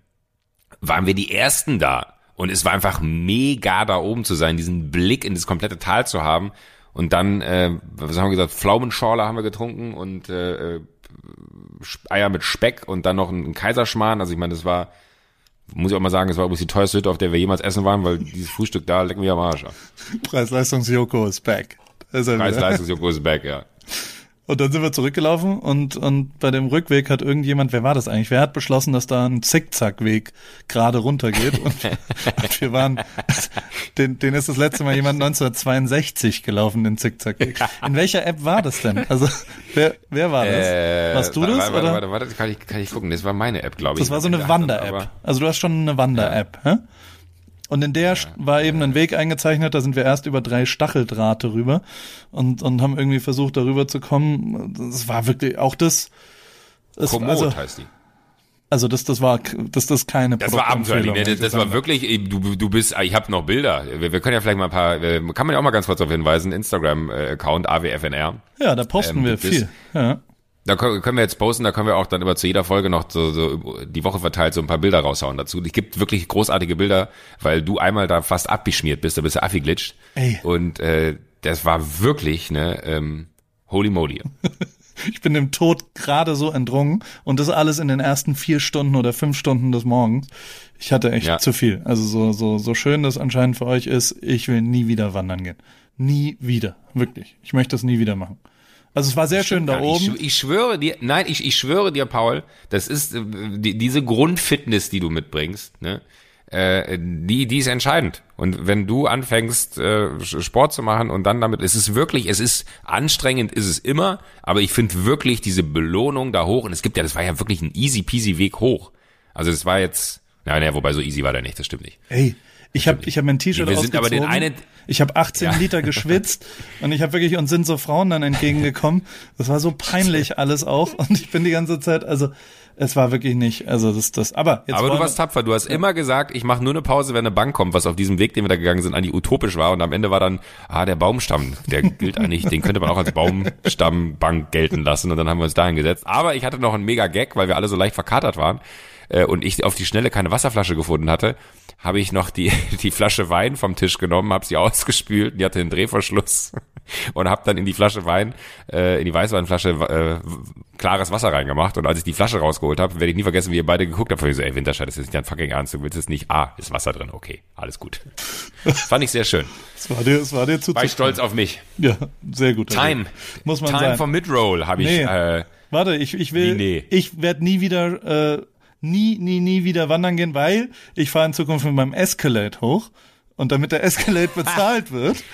waren wir die Ersten da. Und es war einfach mega da oben zu sein, diesen Blick in das komplette Tal zu haben. Und dann, äh, was haben wir gesagt, Pflaumenschorle haben wir getrunken und äh, äh, Eier mit Speck und dann noch ein Kaiserschmarrn. Also ich meine, das war, muss ich auch mal sagen, das war übrigens die teuerste Hütte, auf der wir jemals essen waren, weil dieses Frühstück da lecken wir am Arsch. ab. Preis-Leistungs-Joko ist back. Wieder. Preis-Leistungs-Joko ist back, ja. Und dann sind wir zurückgelaufen und, und bei dem Rückweg hat irgendjemand, wer war das eigentlich? Wer hat beschlossen, dass da ein Zickzackweg gerade runtergeht? Und, und wir waren, den, den ist das letzte Mal jemand 1962 gelaufen, den Zickzackweg. In welcher App war das denn? Also, wer, wer war das? Äh, Warst du warte, das? Warte, oder? warte, warte, kann ich, kann ich gucken. Das war meine App, glaube ich. Das war so eine Wander-App. Also du hast schon eine Wander-App, hä? Und in der war eben ein Weg eingezeichnet, da sind wir erst über drei Stacheldrahte rüber und, und haben irgendwie versucht, darüber zu kommen. Das war wirklich auch das. Es, Komoot also, heißt die. also das, das war, das, das keine Das war abenteuerlich. Ne? Das, das war wirklich, du, du bist, ich habe noch Bilder. Wir, wir können ja vielleicht mal ein paar, äh, kann man ja auch mal ganz kurz darauf hinweisen, Instagram-Account AWFNR. Ja, da posten ähm, wir das- viel. Ja. Da können wir jetzt posten, da können wir auch dann immer zu jeder Folge noch so, so die Woche verteilt so ein paar Bilder raushauen dazu. Es gibt wirklich großartige Bilder, weil du einmal da fast abgeschmiert bist, da bist du affiglitscht. Ey. Und äh, das war wirklich, ne, ähm, holy moly. Ich bin dem Tod gerade so entrungen und das alles in den ersten vier Stunden oder fünf Stunden des Morgens. Ich hatte echt Ja. zu viel. Also so, so, so schön das anscheinend für euch ist, ich will nie wieder wandern gehen. Nie wieder. Wirklich. Ich möchte das nie wieder machen. Also es war sehr schön da oben. Ich, ich schwöre dir, nein, ich, ich schwöre dir, Paul, das ist äh, die, diese Grundfitness, die du mitbringst, ne? Äh, die, die ist entscheidend. Und wenn du anfängst, äh, Sport zu machen und dann damit, es ist wirklich, es ist anstrengend, ist es immer, aber ich finde wirklich diese Belohnung da hoch, und es gibt ja, das war ja wirklich ein easy peasy Weg hoch. Also das war jetzt, naja, naja, wobei so easy war der nicht, das stimmt nicht. Ey, ich habe ich hab mein T-Shirt Wir sind aber ausgezogen. den einen- ich habe 18 Ja. Liter geschwitzt und ich habe wirklich uns sind so Frauen dann entgegengekommen. Das war so peinlich alles auch und ich bin die ganze Zeit, also es war wirklich nicht, also das das. Aber jetzt Aber du warst tapfer. Du hast immer gesagt, ich mache nur eine Pause, wenn eine Bank kommt, was auf diesem Weg, den wir da gegangen sind, eigentlich utopisch war. Und am Ende war dann, ah, der Baumstamm, der gilt eigentlich, den könnte man auch als Baumstammbank gelten lassen. Und dann haben wir uns dahin gesetzt. Aber ich hatte noch einen mega Gag, weil wir alle so leicht verkatert waren äh, und ich auf die Schnelle keine Wasserflasche gefunden hatte, habe ich noch die, die Flasche Wein vom Tisch genommen, habe sie ausgespült, die hatte einen Drehverschluss und habe dann in die Flasche Wein, äh, in die Weißweinflasche äh, klares Wasser reingemacht und als ich die Flasche rausgeholt habe, werde ich nie vergessen, wie ihr beide geguckt habt, weil ich so, ey Winterscheid, das ist nicht dein fucking Ernst, du willst es nicht, ah, ist Wasser drin, okay, alles gut. Fand ich sehr schön. es war dir, es war dir zu War ich stolz auf mich. Ja, sehr gut. Time. muss man Time sein. for Midroll habe ich, Nee. äh, Warte, ich, ich will, Wie nee? ich werde nie wieder, äh, nie, nie, nie wieder wandern gehen, weil ich fahre in Zukunft mit meinem Escalade hoch und damit der Escalade bezahlt wird,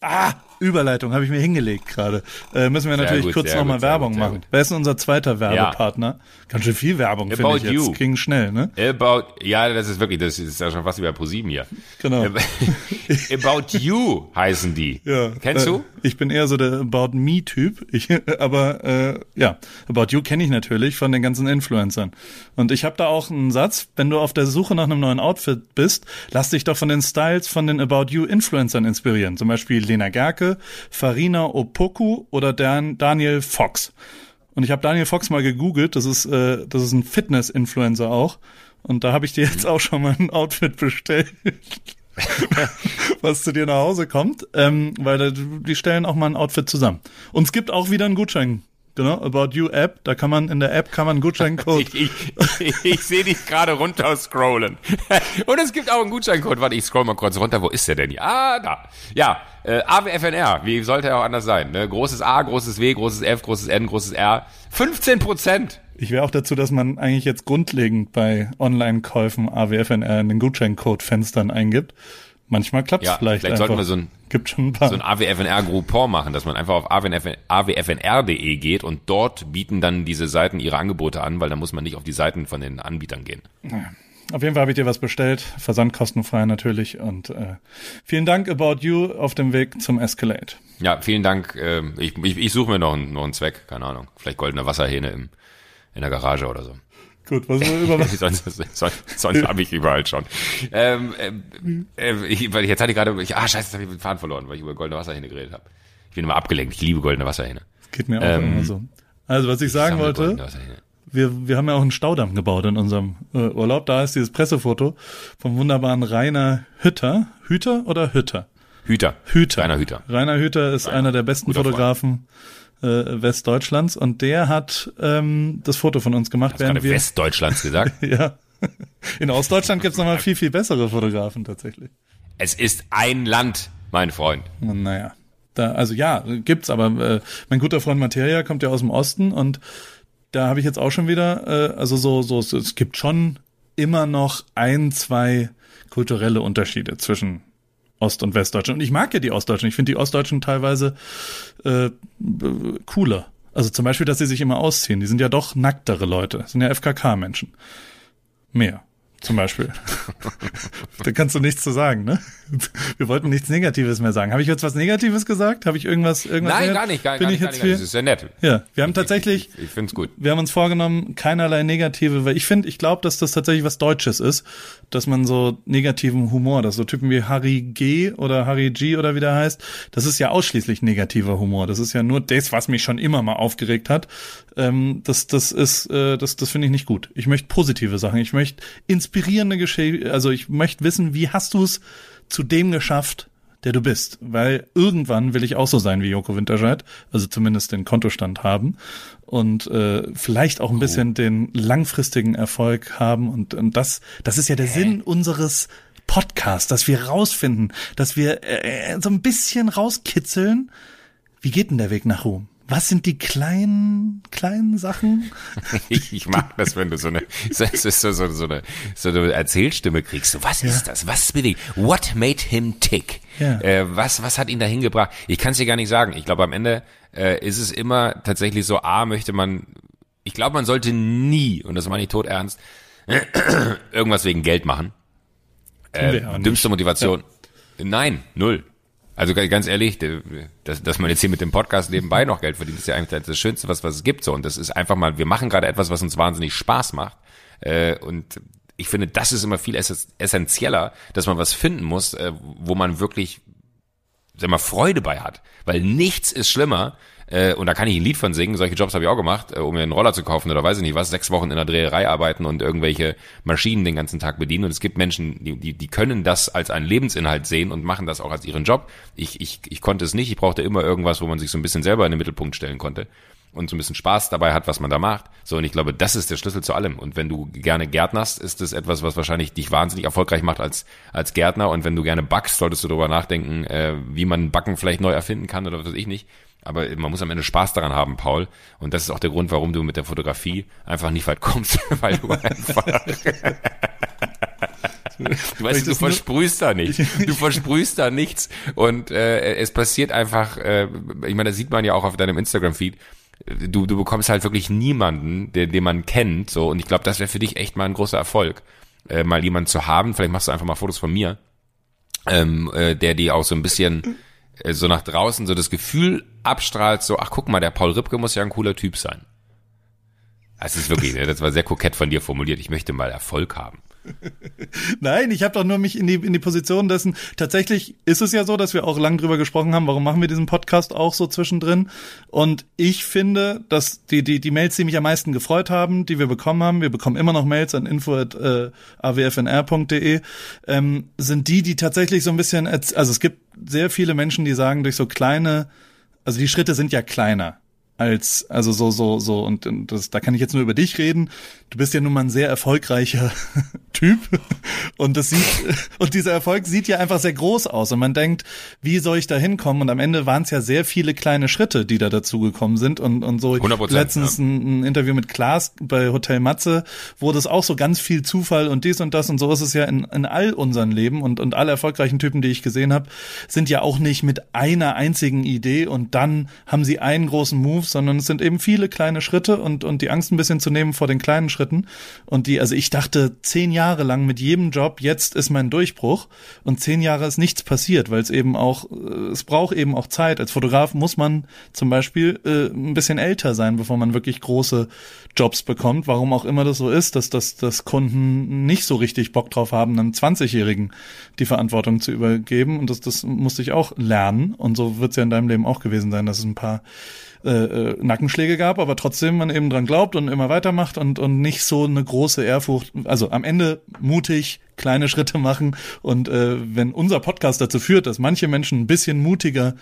ah, Überleitung habe ich mir hingelegt gerade. Äh, müssen wir Sehr natürlich gut, kurz nochmal Werbung gut, machen. Wer ist denn unser zweiter Werbepartner? Ganz schön viel Werbung, finde About ich jetzt. You. Ging schnell, ne? About, ja, das ist wirklich, das ist ja schon fast wie bei ProSieben hier. Genau. About You heißen die. Ja, Kennst äh, du? Ich bin eher so der About Me-Typ. Aber äh, ja, About You kenne ich natürlich von den ganzen Influencern. Und ich habe da auch einen Satz, wenn du auf der Suche nach einem neuen Outfit bist, lass dich doch von den Styles von den About You-Influencern inspirieren. Zum Beispiel Lena Gerke, Farina Opoku oder Dan, Daniel Fox. Und ich habe Daniel Fox mal gegoogelt, das ist, äh, das ist ein Fitness-Influencer auch. Und da habe ich dir jetzt auch schon mal ein Outfit bestellt was zu dir nach Hause kommt, ähm, weil die stellen auch mal ein Outfit zusammen. Und es gibt auch wieder einen Gutschein, Genau, About You App. Da kann man in der App kann man einen Gutscheincode. Ich, ich, ich, ich sehe dich gerade runter scrollen. Und es gibt auch einen Gutscheincode. Warte, ich scroll mal kurz runter. Wo ist der denn? Ah, da. Ja, äh, AWFNR. Wie sollte er auch anders sein? Ne? Großes A, großes W, großes F, großes N, großes R. 15 Prozent. Ich wäre auch dazu, dass man eigentlich jetzt grundlegend bei Online-Käufen AWFNR in den Gutscheincode-Fenstern eingibt. Manchmal klappt es Ja, vielleicht, vielleicht einfach. sollten wir so ein- Gibt schon ein paar. So ein AWFNR-Groupon machen, dass man einfach auf AWFN awfnr.de geht und dort bieten dann diese Seiten ihre Angebote an, weil dann muss man nicht auf die Seiten von den Anbietern gehen. Auf jeden Fall habe ich dir was bestellt. Versandkostenfrei natürlich. Und äh, vielen Dank, About You, auf dem Weg zum Escalate. Ja, vielen Dank. ähm, Ich, ich, ich suche mir noch einen, noch einen Zweck, keine Ahnung. Vielleicht goldene Wasserhähne im, in der Garage oder so. Gut, was über was? sonst sonst, sonst habe ich überall schon. Ähm, ähm, äh, ich, weil jetzt hatte ich gerade, ich, ah scheiße, jetzt habe ich den Faden verloren, weil ich über goldene Wasserhähne geredet habe. Ich bin immer abgelenkt, ich liebe goldene Wasserhähne. Geht mir auch Ähm, immer so. Also, was ich sagen Sammle wollte, goldene Wasserhähne. Wir, wir haben ja auch einen Staudamm gebaut in unserem äh, Urlaub. Da ist dieses Pressefoto vom wunderbaren Rainer Hütter. Hüter oder Hütter? Hüter. Hüter. Rainer Hüter. Rainer Hüter ist einer der besten Guter Freund. Fotografen äh, Westdeutschlands und der hat ähm, das Foto von uns gemacht, Hast gerade wir Westdeutschlands gesagt? ja in Ostdeutschland gibt's noch nochmal viel viel bessere Fotografen tatsächlich. es ist ein Land, mein Freund. Und naja, da also ja gibt's, aber äh, mein guter Freund Materia kommt ja aus dem Osten und da habe ich jetzt auch schon wieder äh, also so so es- gibt schon immer noch ein zwei kulturelle Unterschiede zwischen Ost- und Westdeutschland. Und ich mag ja die Ostdeutschen. Ich finde die Ostdeutschen teilweise äh, cooler. Also zum Beispiel, dass sie sich immer ausziehen. Die sind ja doch nacktere Leute. Das sind ja FKK-Menschen. Mehr. Zum Beispiel. da kannst du nichts zu sagen, ne? Wir wollten nichts Negatives mehr sagen. Habe ich jetzt was Negatives gesagt? Habe ich irgendwas, irgendwas? Nein, gar nicht, gar, Bin gar ich nicht. Gar jetzt nicht. Das ist sehr nett. Ja, wir haben tatsächlich, Ich, ich finde es gut. wir haben uns vorgenommen, keinerlei negative, weil ich finde, ich glaube, dass das tatsächlich was Deutsches ist, dass man so negativen Humor, dass so Typen wie Harry G oder Harry G oder wie der heißt, das ist ja ausschließlich negativer Humor. Das ist ja nur das, was mich schon immer mal aufgeregt hat. Ähm, das, das ist, äh, das, das finde ich nicht gut. Ich möchte positive Sachen. Ich möchte inspirierende Geschichte, also ich möchte wissen, wie hast du es zu dem geschafft, der du bist. Weil irgendwann will ich auch so sein wie Joko Winterscheid, also zumindest den Kontostand haben und äh, vielleicht auch ein bisschen den langfristigen Erfolg haben. Und, und das, das ist ja der Sinn unseres Podcasts, dass wir rausfinden, dass wir äh, so ein bisschen rauskitzeln. Wie geht denn der Weg nach Ruhm? Was sind die kleinen, kleinen Sachen? Ich, ich mag das, wenn du so eine, so, ist so, so, so eine, so eine Erzählstimme kriegst. So, was ist das? Was bewegt? What made him tick? Ja. Äh, was, was hat ihn dahin gebracht? Ich kann es dir gar nicht sagen. Ich glaube, am Ende äh, ist es immer tatsächlich so, A, möchte man, ich glaube, man sollte nie, und das meine ich tot ernst, irgendwas wegen Geld machen. Äh, ja dümmste Motivation. Nein, null. Also ganz ehrlich, dass, dass man jetzt hier mit dem Podcast nebenbei noch Geld verdient, ist ja eigentlich das Schönste, was, was es gibt. So. Und das ist einfach mal, wir machen gerade etwas, was uns wahnsinnig Spaß macht. Äh, und ich finde, das ist immer viel ess- essentieller, dass man was finden muss, äh, wo man wirklich sag mal, Freude bei hat. Weil nichts ist schlimmer, äh, und da kann ich ein Lied von singen, solche Jobs habe ich auch gemacht, äh, um mir einen Roller zu kaufen oder weiß ich nicht was, sechs Wochen in der Dreherei arbeiten und irgendwelche Maschinen den ganzen Tag bedienen. Und es gibt Menschen, die, die, die können das als einen Lebensinhalt sehen und machen das auch als ihren Job. Ich, ich, ich konnte es nicht, ich brauchte immer irgendwas, wo man sich so ein bisschen selber in den Mittelpunkt stellen konnte und so ein bisschen Spaß dabei hat, was man da macht. So, und ich glaube, das ist der Schlüssel zu allem. Und wenn du gerne gärtnerst, ist das etwas, was wahrscheinlich dich wahnsinnig erfolgreich macht als, als Gärtner. Und wenn du gerne backst, solltest du darüber nachdenken, äh, wie man Backen vielleicht neu erfinden kann oder was weiß ich nicht. Aber man muss am Ende Spaß daran haben, Paul. Und das ist auch der Grund, warum du mit der Fotografie einfach nicht weit kommst, weil du einfach Du weißt, du versprühst da nicht. Du versprühst da nichts. Und äh, es passiert einfach, äh, ich meine, das sieht man ja auch auf deinem Instagram-Feed. Du, du bekommst halt wirklich niemanden, den, den man kennt. So, und ich glaube, das wäre für dich echt mal ein großer Erfolg, äh, mal jemanden zu haben. Vielleicht machst du einfach mal Fotos von mir, ähm, äh, der dir auch so ein bisschen so nach draußen so das Gefühl abstrahlt, so, ach guck mal, der Paul Ripke muss ja ein cooler Typ sein. Das ist wirklich, ne, das war sehr kokett von dir formuliert. Ich möchte mal Erfolg haben. Nein, ich habe doch nur mich in die, in die Position dessen. Tatsächlich ist es ja so, dass wir auch lang drüber gesprochen haben, warum machen wir diesen Podcast auch so zwischendrin. Und ich finde, dass die, die, die Mails, die mich am meisten gefreut haben, die wir bekommen haben, wir bekommen immer noch Mails an info.awfnr.de, ähm, sind die, die tatsächlich so ein bisschen, also es gibt sehr viele Menschen, die sagen, durch so kleine, also die Schritte sind ja kleiner. Als, also so, so, so, und, und das, da kann ich jetzt nur über dich reden. Du bist ja nun mal ein sehr erfolgreicher Typ. Und das sieht, und dieser Erfolg sieht ja einfach sehr groß aus. Und man denkt, wie soll ich da hinkommen? Und am Ende waren es ja sehr viele kleine Schritte, die da dazugekommen sind. Und, und so 100%, letztens ja. ein, ein Interview mit Klaas bei Hotel Matze, wo das auch so ganz viel Zufall und dies und das und so ist es ja in, in all unseren Leben und, und alle erfolgreichen Typen, die ich gesehen habe, sind ja auch nicht mit einer einzigen Idee und dann haben sie einen großen Move, sondern es sind eben viele kleine Schritte und, und die Angst ein bisschen zu nehmen vor den kleinen Schritten. Und die, also ich dachte zehn Jahre lang mit jedem Job, jetzt ist mein Durchbruch und zehn Jahre ist nichts passiert, weil es eben auch, äh, es braucht eben auch Zeit. Als Fotograf muss man zum Beispiel äh, ein bisschen älter sein, bevor man wirklich große Jobs bekommt. Warum auch immer das so ist, dass, dass, dass Kunden nicht so richtig Bock drauf haben, einem 20-Jährigen die Verantwortung zu übergeben. Und das, das musste ich auch lernen. Und so wird es ja in deinem Leben auch gewesen sein, dass es ein paar äh, äh, Nackenschläge gab, aber trotzdem man eben dran glaubt und immer weitermacht und, und nicht so eine große Ehrfurcht, also am Ende mutig kleine Schritte machen und äh, wenn unser Podcast dazu führt, dass manche Menschen ein bisschen mutiger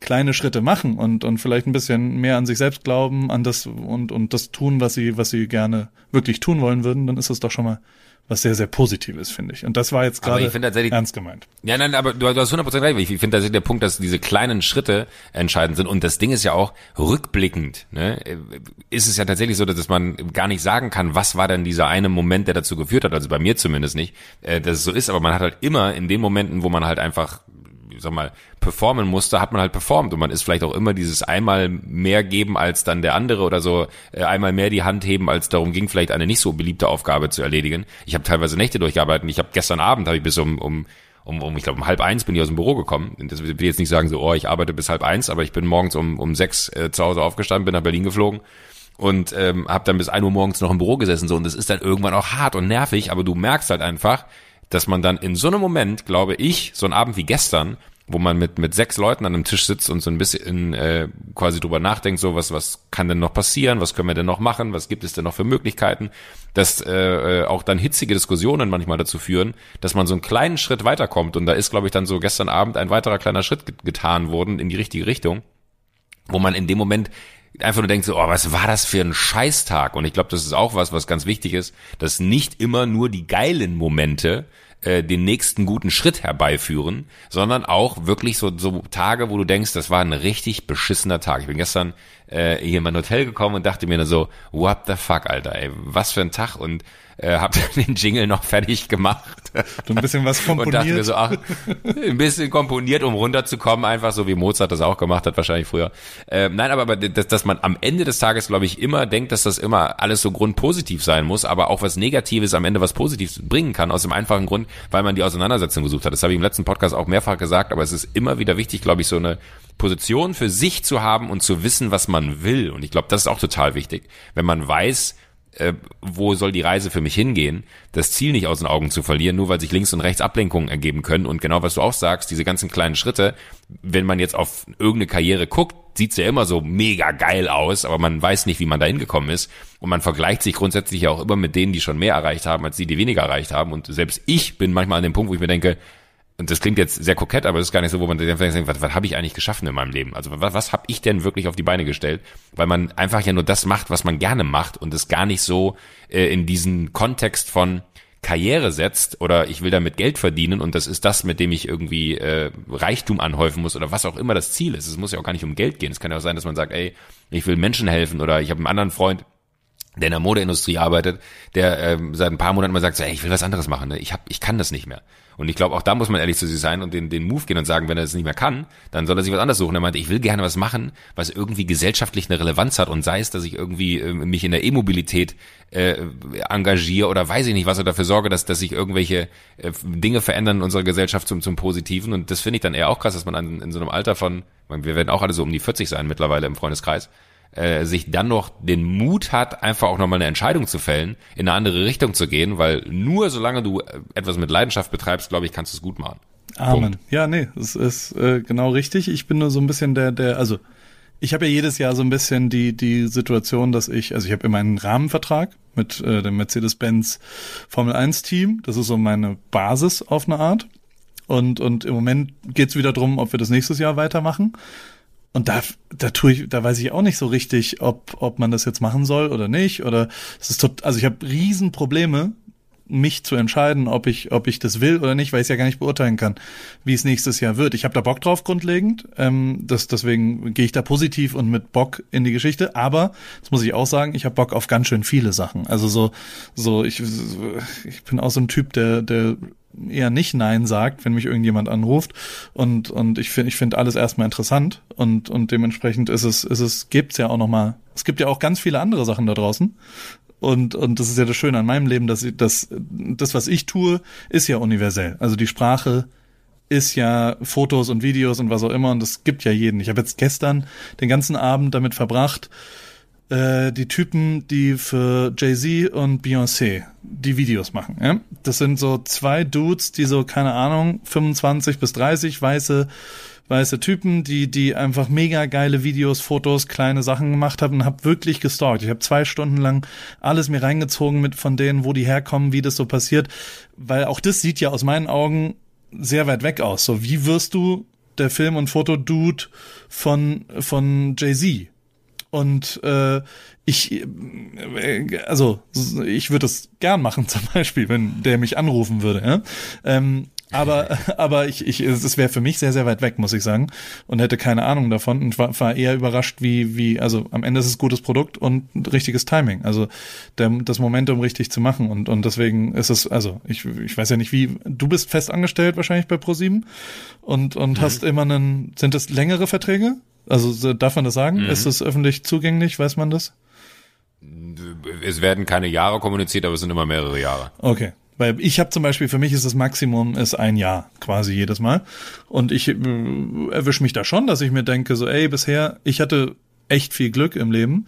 kleine Schritte machen und und vielleicht ein bisschen mehr an sich selbst glauben, an das und und das tun, was sie was sie gerne wirklich tun wollen würden, dann ist das doch schon mal was sehr sehr positives, finde ich. Und das war jetzt gerade ernst gemeint. Ja, nein, aber du, du hast 100% recht. Ich, finde tatsächlich der Punkt, dass diese kleinen Schritte entscheidend sind. Und das Ding ist ja auch rückblickend, ne, ist es ja tatsächlich so, dass man gar nicht sagen kann, was war denn dieser eine Moment, der dazu geführt hat. Also bei mir zumindest nicht, äh, dass es so ist. Aber man hat halt immer in den Momenten, wo man halt einfach sag mal, performen musste, hat man halt performt und man ist vielleicht auch immer dieses einmal mehr geben als dann der andere oder so, äh, einmal mehr die Hand heben, als darum ging, vielleicht eine nicht so beliebte Aufgabe zu erledigen. Ich habe teilweise Nächte durchgearbeitet. Ich habe gestern Abend habe ich bis um, um um, um ich glaube um halb eins bin ich aus dem Büro gekommen. Das will jetzt nicht sagen so, oh, ich arbeite bis halb eins, aber ich bin morgens um um sechs äh, zu Hause aufgestanden, bin nach Berlin geflogen und ähm, habe dann bis ein Uhr morgens noch im Büro gesessen so und das ist dann irgendwann auch hart und nervig, aber du merkst halt einfach, dass man dann in so einem Moment, glaube ich, so ein Abend wie gestern, wo man mit mit sechs Leuten an einem Tisch sitzt und so ein bisschen äh, quasi drüber nachdenkt, so was was kann denn noch passieren, was können wir denn noch machen, was gibt es denn noch für Möglichkeiten, dass äh, äh, auch dann hitzige Diskussionen manchmal dazu führen, dass man so einen kleinen Schritt weiterkommt. Und da ist, glaube ich, dann so gestern Abend ein weiterer kleiner Schritt get- getan worden in die richtige Richtung wo man in dem Moment einfach nur denkt so, oh, was war das für ein Scheißtag? Und ich glaube, das ist auch was, was ganz wichtig ist, dass nicht immer nur die geilen Momente äh, den nächsten guten Schritt herbeiführen, sondern auch wirklich so, so Tage, wo du denkst, das war ein richtig beschissener Tag. Ich bin gestern äh, hier in mein Hotel gekommen und dachte mir nur so, what the fuck, Alter, ey, was für ein Tag und äh, hab dann den Jingle noch fertig gemacht. So ein bisschen was Und dachte mir komponiert. so, ach, ein bisschen komponiert, um runterzukommen, einfach so wie Mozart das auch gemacht hat, wahrscheinlich früher. Ähm, nein, aber, aber dass, dass man am Ende des Tages, glaube ich, immer denkt, dass das immer alles so grundpositiv sein muss, aber auch was Negatives am Ende was Positives bringen kann, aus dem einfachen Grund, weil man die Auseinandersetzung gesucht hat. Das habe ich im letzten Podcast auch mehrfach gesagt, aber es ist immer wieder wichtig, glaube ich, so eine Position für sich zu haben und zu wissen, was man will. Und ich glaube, das ist auch total wichtig. Wenn man weiß, äh, wo soll die Reise für mich hingehen, das Ziel nicht aus den Augen zu verlieren, nur weil sich links und rechts Ablenkungen ergeben können. Und genau was du auch sagst, diese ganzen kleinen Schritte, wenn man jetzt auf irgendeine Karriere guckt, sieht's ja immer so mega geil aus, aber man weiß nicht, wie man da hingekommen ist. Und man vergleicht sich grundsätzlich ja auch immer mit denen, die schon mehr erreicht haben, als die, die weniger erreicht haben. Und selbst ich bin manchmal an dem Punkt, wo ich mir denke, und das klingt jetzt sehr kokett, aber das ist gar nicht so, wo man denkt, was, was habe ich eigentlich geschaffen in meinem Leben? Also was, was habe ich denn wirklich auf die Beine gestellt? Weil man einfach ja nur das macht, was man gerne macht und es gar nicht so äh, in diesen Kontext von Karriere setzt oder ich will damit Geld verdienen und das ist das, mit dem ich irgendwie äh, Reichtum anhäufen muss oder was auch immer das Ziel ist. Es muss ja auch gar nicht um Geld gehen. Es kann ja auch sein, dass man sagt, ey, ich will Menschen helfen oder ich habe einen anderen Freund, der in der Modeindustrie arbeitet, der ähm, seit ein paar Monaten mal sagt, so, ey, ich will was anderes machen, ne? ich hab, ich kann das nicht mehr. Und ich glaube, auch da muss man ehrlich zu sich sein und den, den Move gehen und sagen, wenn er das nicht mehr kann, dann soll er sich was anderes suchen. Er meinte, ich will gerne was machen, was irgendwie gesellschaftlich eine Relevanz hat und sei es, dass ich irgendwie äh, mich in der E-Mobilität äh, engagiere oder weiß ich nicht, was er dafür sorge, dass, dass sich irgendwelche äh, Dinge verändern in unserer Gesellschaft zum, zum Positiven. Und das finde ich dann eher auch krass, dass man an, in so einem Alter von, wir werden auch alle so um die 40 sein mittlerweile im Freundeskreis, äh, sich dann noch den Mut hat, einfach auch nochmal eine Entscheidung zu fällen, in eine andere Richtung zu gehen, weil nur solange du äh, etwas mit Leidenschaft betreibst, glaube ich, kannst du es gut machen. Amen. Ja, nee, es ist äh, genau richtig. Ich bin nur so ein bisschen der, der, also ich habe ja jedes Jahr so ein bisschen die die Situation, dass ich, also ich habe immer einen Rahmenvertrag mit äh, dem Mercedes-Benz Formel 1 Team. Das ist so meine Basis auf eine Art. Und und im Moment geht's wieder drum, ob wir das nächstes Jahr weitermachen. Und da, da tue ich, da weiß ich auch nicht so richtig, ob, ob man das jetzt machen soll oder nicht. Oder es ist tot, also ich habe Riesenprobleme, mich zu entscheiden, ob ich, ob ich das will oder nicht, weil ich es ja gar nicht beurteilen kann, wie es nächstes Jahr wird. Ich habe da Bock drauf grundlegend, ähm, das, deswegen gehe ich da positiv und mit Bock in die Geschichte. Aber das muss ich auch sagen, ich habe Bock auf ganz schön viele Sachen. Also so, so ich, ich bin auch so ein Typ, der, der eher nicht Nein sagt, wenn mich irgendjemand anruft. Und, und ich finde, ich finde alles erstmal interessant. Und, und dementsprechend ist es, ist es, gibt's ja auch noch mal, es gibt ja auch ganz viele andere Sachen da draußen. Und, und das ist ja das Schöne an meinem Leben, dass ich, dass, das, was ich tue, ist ja universell. Also die Sprache ist ja Fotos und Videos und was auch immer und das gibt ja jeden. Ich habe jetzt gestern den ganzen Abend damit verbracht, äh, die Typen, die für Jay-Z und Beyoncé die Videos machen. Ja? Das sind so zwei Dudes, die so, keine Ahnung, 25 bis 30 weiße weiße Typen, die die einfach mega geile Videos, Fotos, kleine Sachen gemacht haben und habe wirklich gestalkt. Ich habe zwei Stunden lang alles mir reingezogen mit von denen, wo die herkommen, wie das so passiert, weil auch das sieht ja aus meinen Augen sehr weit weg aus. So wie wirst du der Film- und Fotodude von von Jay-Z? Und äh, ich, äh, also ich würde es gern machen zum Beispiel, wenn der mich anrufen würde. Ja? Ähm, aber aber ich, ich es wäre für mich sehr sehr weit weg, muss ich sagen, und hätte keine Ahnung davon und war, war eher überrascht, wie wie also am Ende ist es gutes Produkt und richtiges Timing, also der, das Momentum richtig zu machen und und deswegen ist es also ich ich weiß ja nicht wie du bist fest angestellt wahrscheinlich bei ProSieben und und mhm. hast immer einen sind das längere Verträge? Also darf man das sagen? Mhm. Ist es öffentlich zugänglich? Weiß man das? Es werden keine Jahre kommuniziert, aber es sind immer mehrere Jahre. Okay. Weil ich habe zum Beispiel, für mich ist das Maximum ist ein Jahr quasi jedes Mal. Und ich äh, erwische mich da schon, dass ich mir denke, so, ey, bisher, ich hatte echt viel Glück im Leben.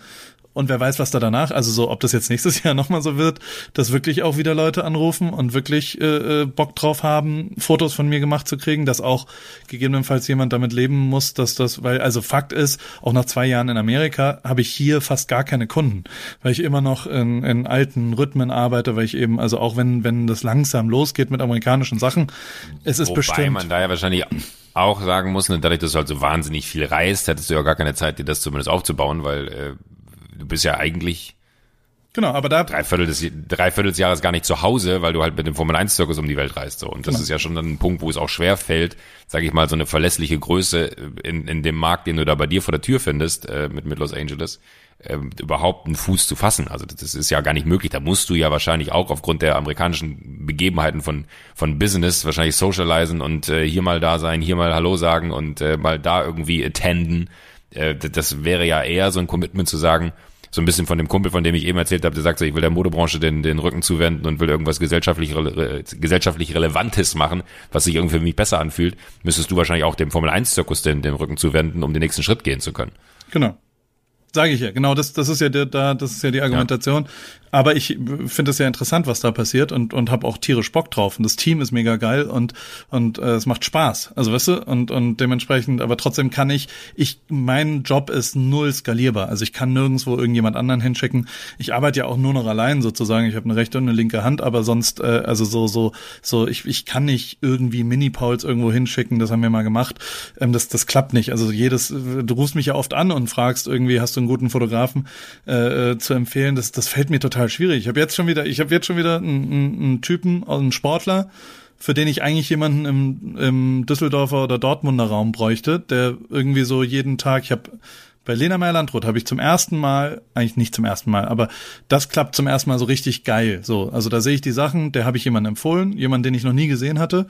Und wer weiß, was da danach, also so, ob das jetzt nächstes Jahr nochmal so wird, dass wirklich auch wieder Leute anrufen und wirklich äh, äh, Bock drauf haben, Fotos von mir gemacht zu kriegen, dass auch gegebenenfalls jemand damit leben muss, dass das, weil, also Fakt ist, auch nach zwei Jahren in Amerika habe ich hier fast gar keine Kunden, weil ich immer noch in, in alten Rhythmen arbeite, weil ich eben, also auch wenn, wenn das langsam losgeht mit amerikanischen Sachen, es ist Wobei bestimmt. man da ja wahrscheinlich auch sagen muss, ne, dadurch, dass du halt so wahnsinnig viel reist, hättest du ja gar keine Zeit, dir das zumindest aufzubauen, weil äh, du bist ja eigentlich Genau, aber da drei Viertel des, drei Viertel des Jahres gar nicht zu Hause, weil du halt mit dem Formel 1 Zirkus um die Welt reist so und das Genau. ist ja schon dann ein Punkt, wo es auch schwer fällt, sage ich mal, so eine verlässliche Größe in, in dem Markt, den du da bei dir vor der Tür findest äh, mit mit Los Angeles, äh, überhaupt einen Fuß zu fassen. Also das ist ja gar nicht möglich. Da musst du ja wahrscheinlich auch aufgrund der amerikanischen Begebenheiten von von Business wahrscheinlich socialisen und äh, hier mal da sein, hier mal Hallo sagen und äh, mal da irgendwie attenden. Äh, das wäre ja eher so ein Commitment zu sagen, so ein bisschen von dem Kumpel, von dem ich eben erzählt habe, der sagt ich will der Modebranche den, den Rücken zuwenden und will irgendwas gesellschaftlich, rele gesellschaftlich Relevantes machen, was sich irgendwie für mich besser anfühlt, müsstest du wahrscheinlich auch dem Formel-1-Zirkus den, den Rücken zuwenden, um den nächsten Schritt gehen zu können. Genau. Sage ich ja, genau, das, das ist ja der, da, das ist ja die Argumentation. Aber ich finde es ja interessant, was da passiert und, und habe auch tierisch Bock drauf. Und das Team ist mega geil und, und äh, es macht Spaß. Also weißt du, und, und dementsprechend, aber trotzdem kann ich, ich, mein Job ist null skalierbar. Also ich kann nirgendwo irgendjemand anderen hinschicken. Ich arbeite ja auch nur noch allein sozusagen. Ich habe eine rechte und eine linke Hand, aber sonst, äh, also so, so, so, ich, ich kann nicht irgendwie Mini-Pauls irgendwo hinschicken, das haben wir mal gemacht. Ähm, das, das klappt nicht. Also jedes, du rufst mich ja oft an und fragst irgendwie, hast du einen guten Fotografen äh, äh, zu empfehlen? Das, das fällt mir total schwierig. Ich habe jetzt schon wieder, ich habe jetzt schon wieder einen, einen, einen Typen, einen Sportler, für den ich eigentlich jemanden im, im Düsseldorfer oder Dortmunder Raum bräuchte, der irgendwie so jeden Tag, ich habe bei Lena Meyer-Landrut habe ich zum ersten Mal, eigentlich nicht zum ersten Mal, aber das klappt zum ersten Mal so richtig geil. So, also da sehe ich die Sachen, der habe ich jemanden empfohlen, jemanden, den ich noch nie gesehen hatte.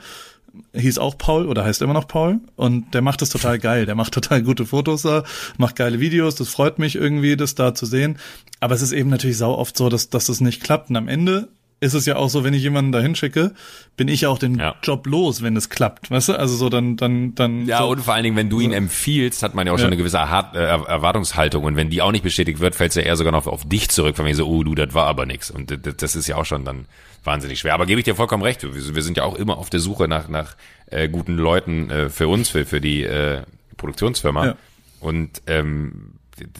Hieß auch Paul oder heißt immer noch Paul und der macht das total geil. Der macht total gute Fotos da, macht geile Videos. Das freut mich irgendwie, das da zu sehen. Aber es ist eben natürlich sau oft so, dass, dass das nicht klappt. Und am Ende ist es ja auch so, wenn ich jemanden da hinschicke, bin ich ja auch den Ja. Job los, wenn es klappt. Weißt du? Also so dann, dann, dann. Ja, so. und vor allen Dingen, wenn du ihn empfiehlst, hat man ja auch schon Ja. eine gewisse äh, Erwartungshaltung. Und wenn die auch nicht bestätigt wird, fällt es ja eher sogar noch auf dich zurück, von mir so, oh du, das war aber nix. Und das ist ja auch schon dann wahnsinnig schwer. Aber gebe ich dir vollkommen recht. Wir, wir sind ja auch immer auf der Suche nach, nach äh, guten Leuten äh, für uns, für, für die äh, Produktionsfirma. Ja. Und ähm,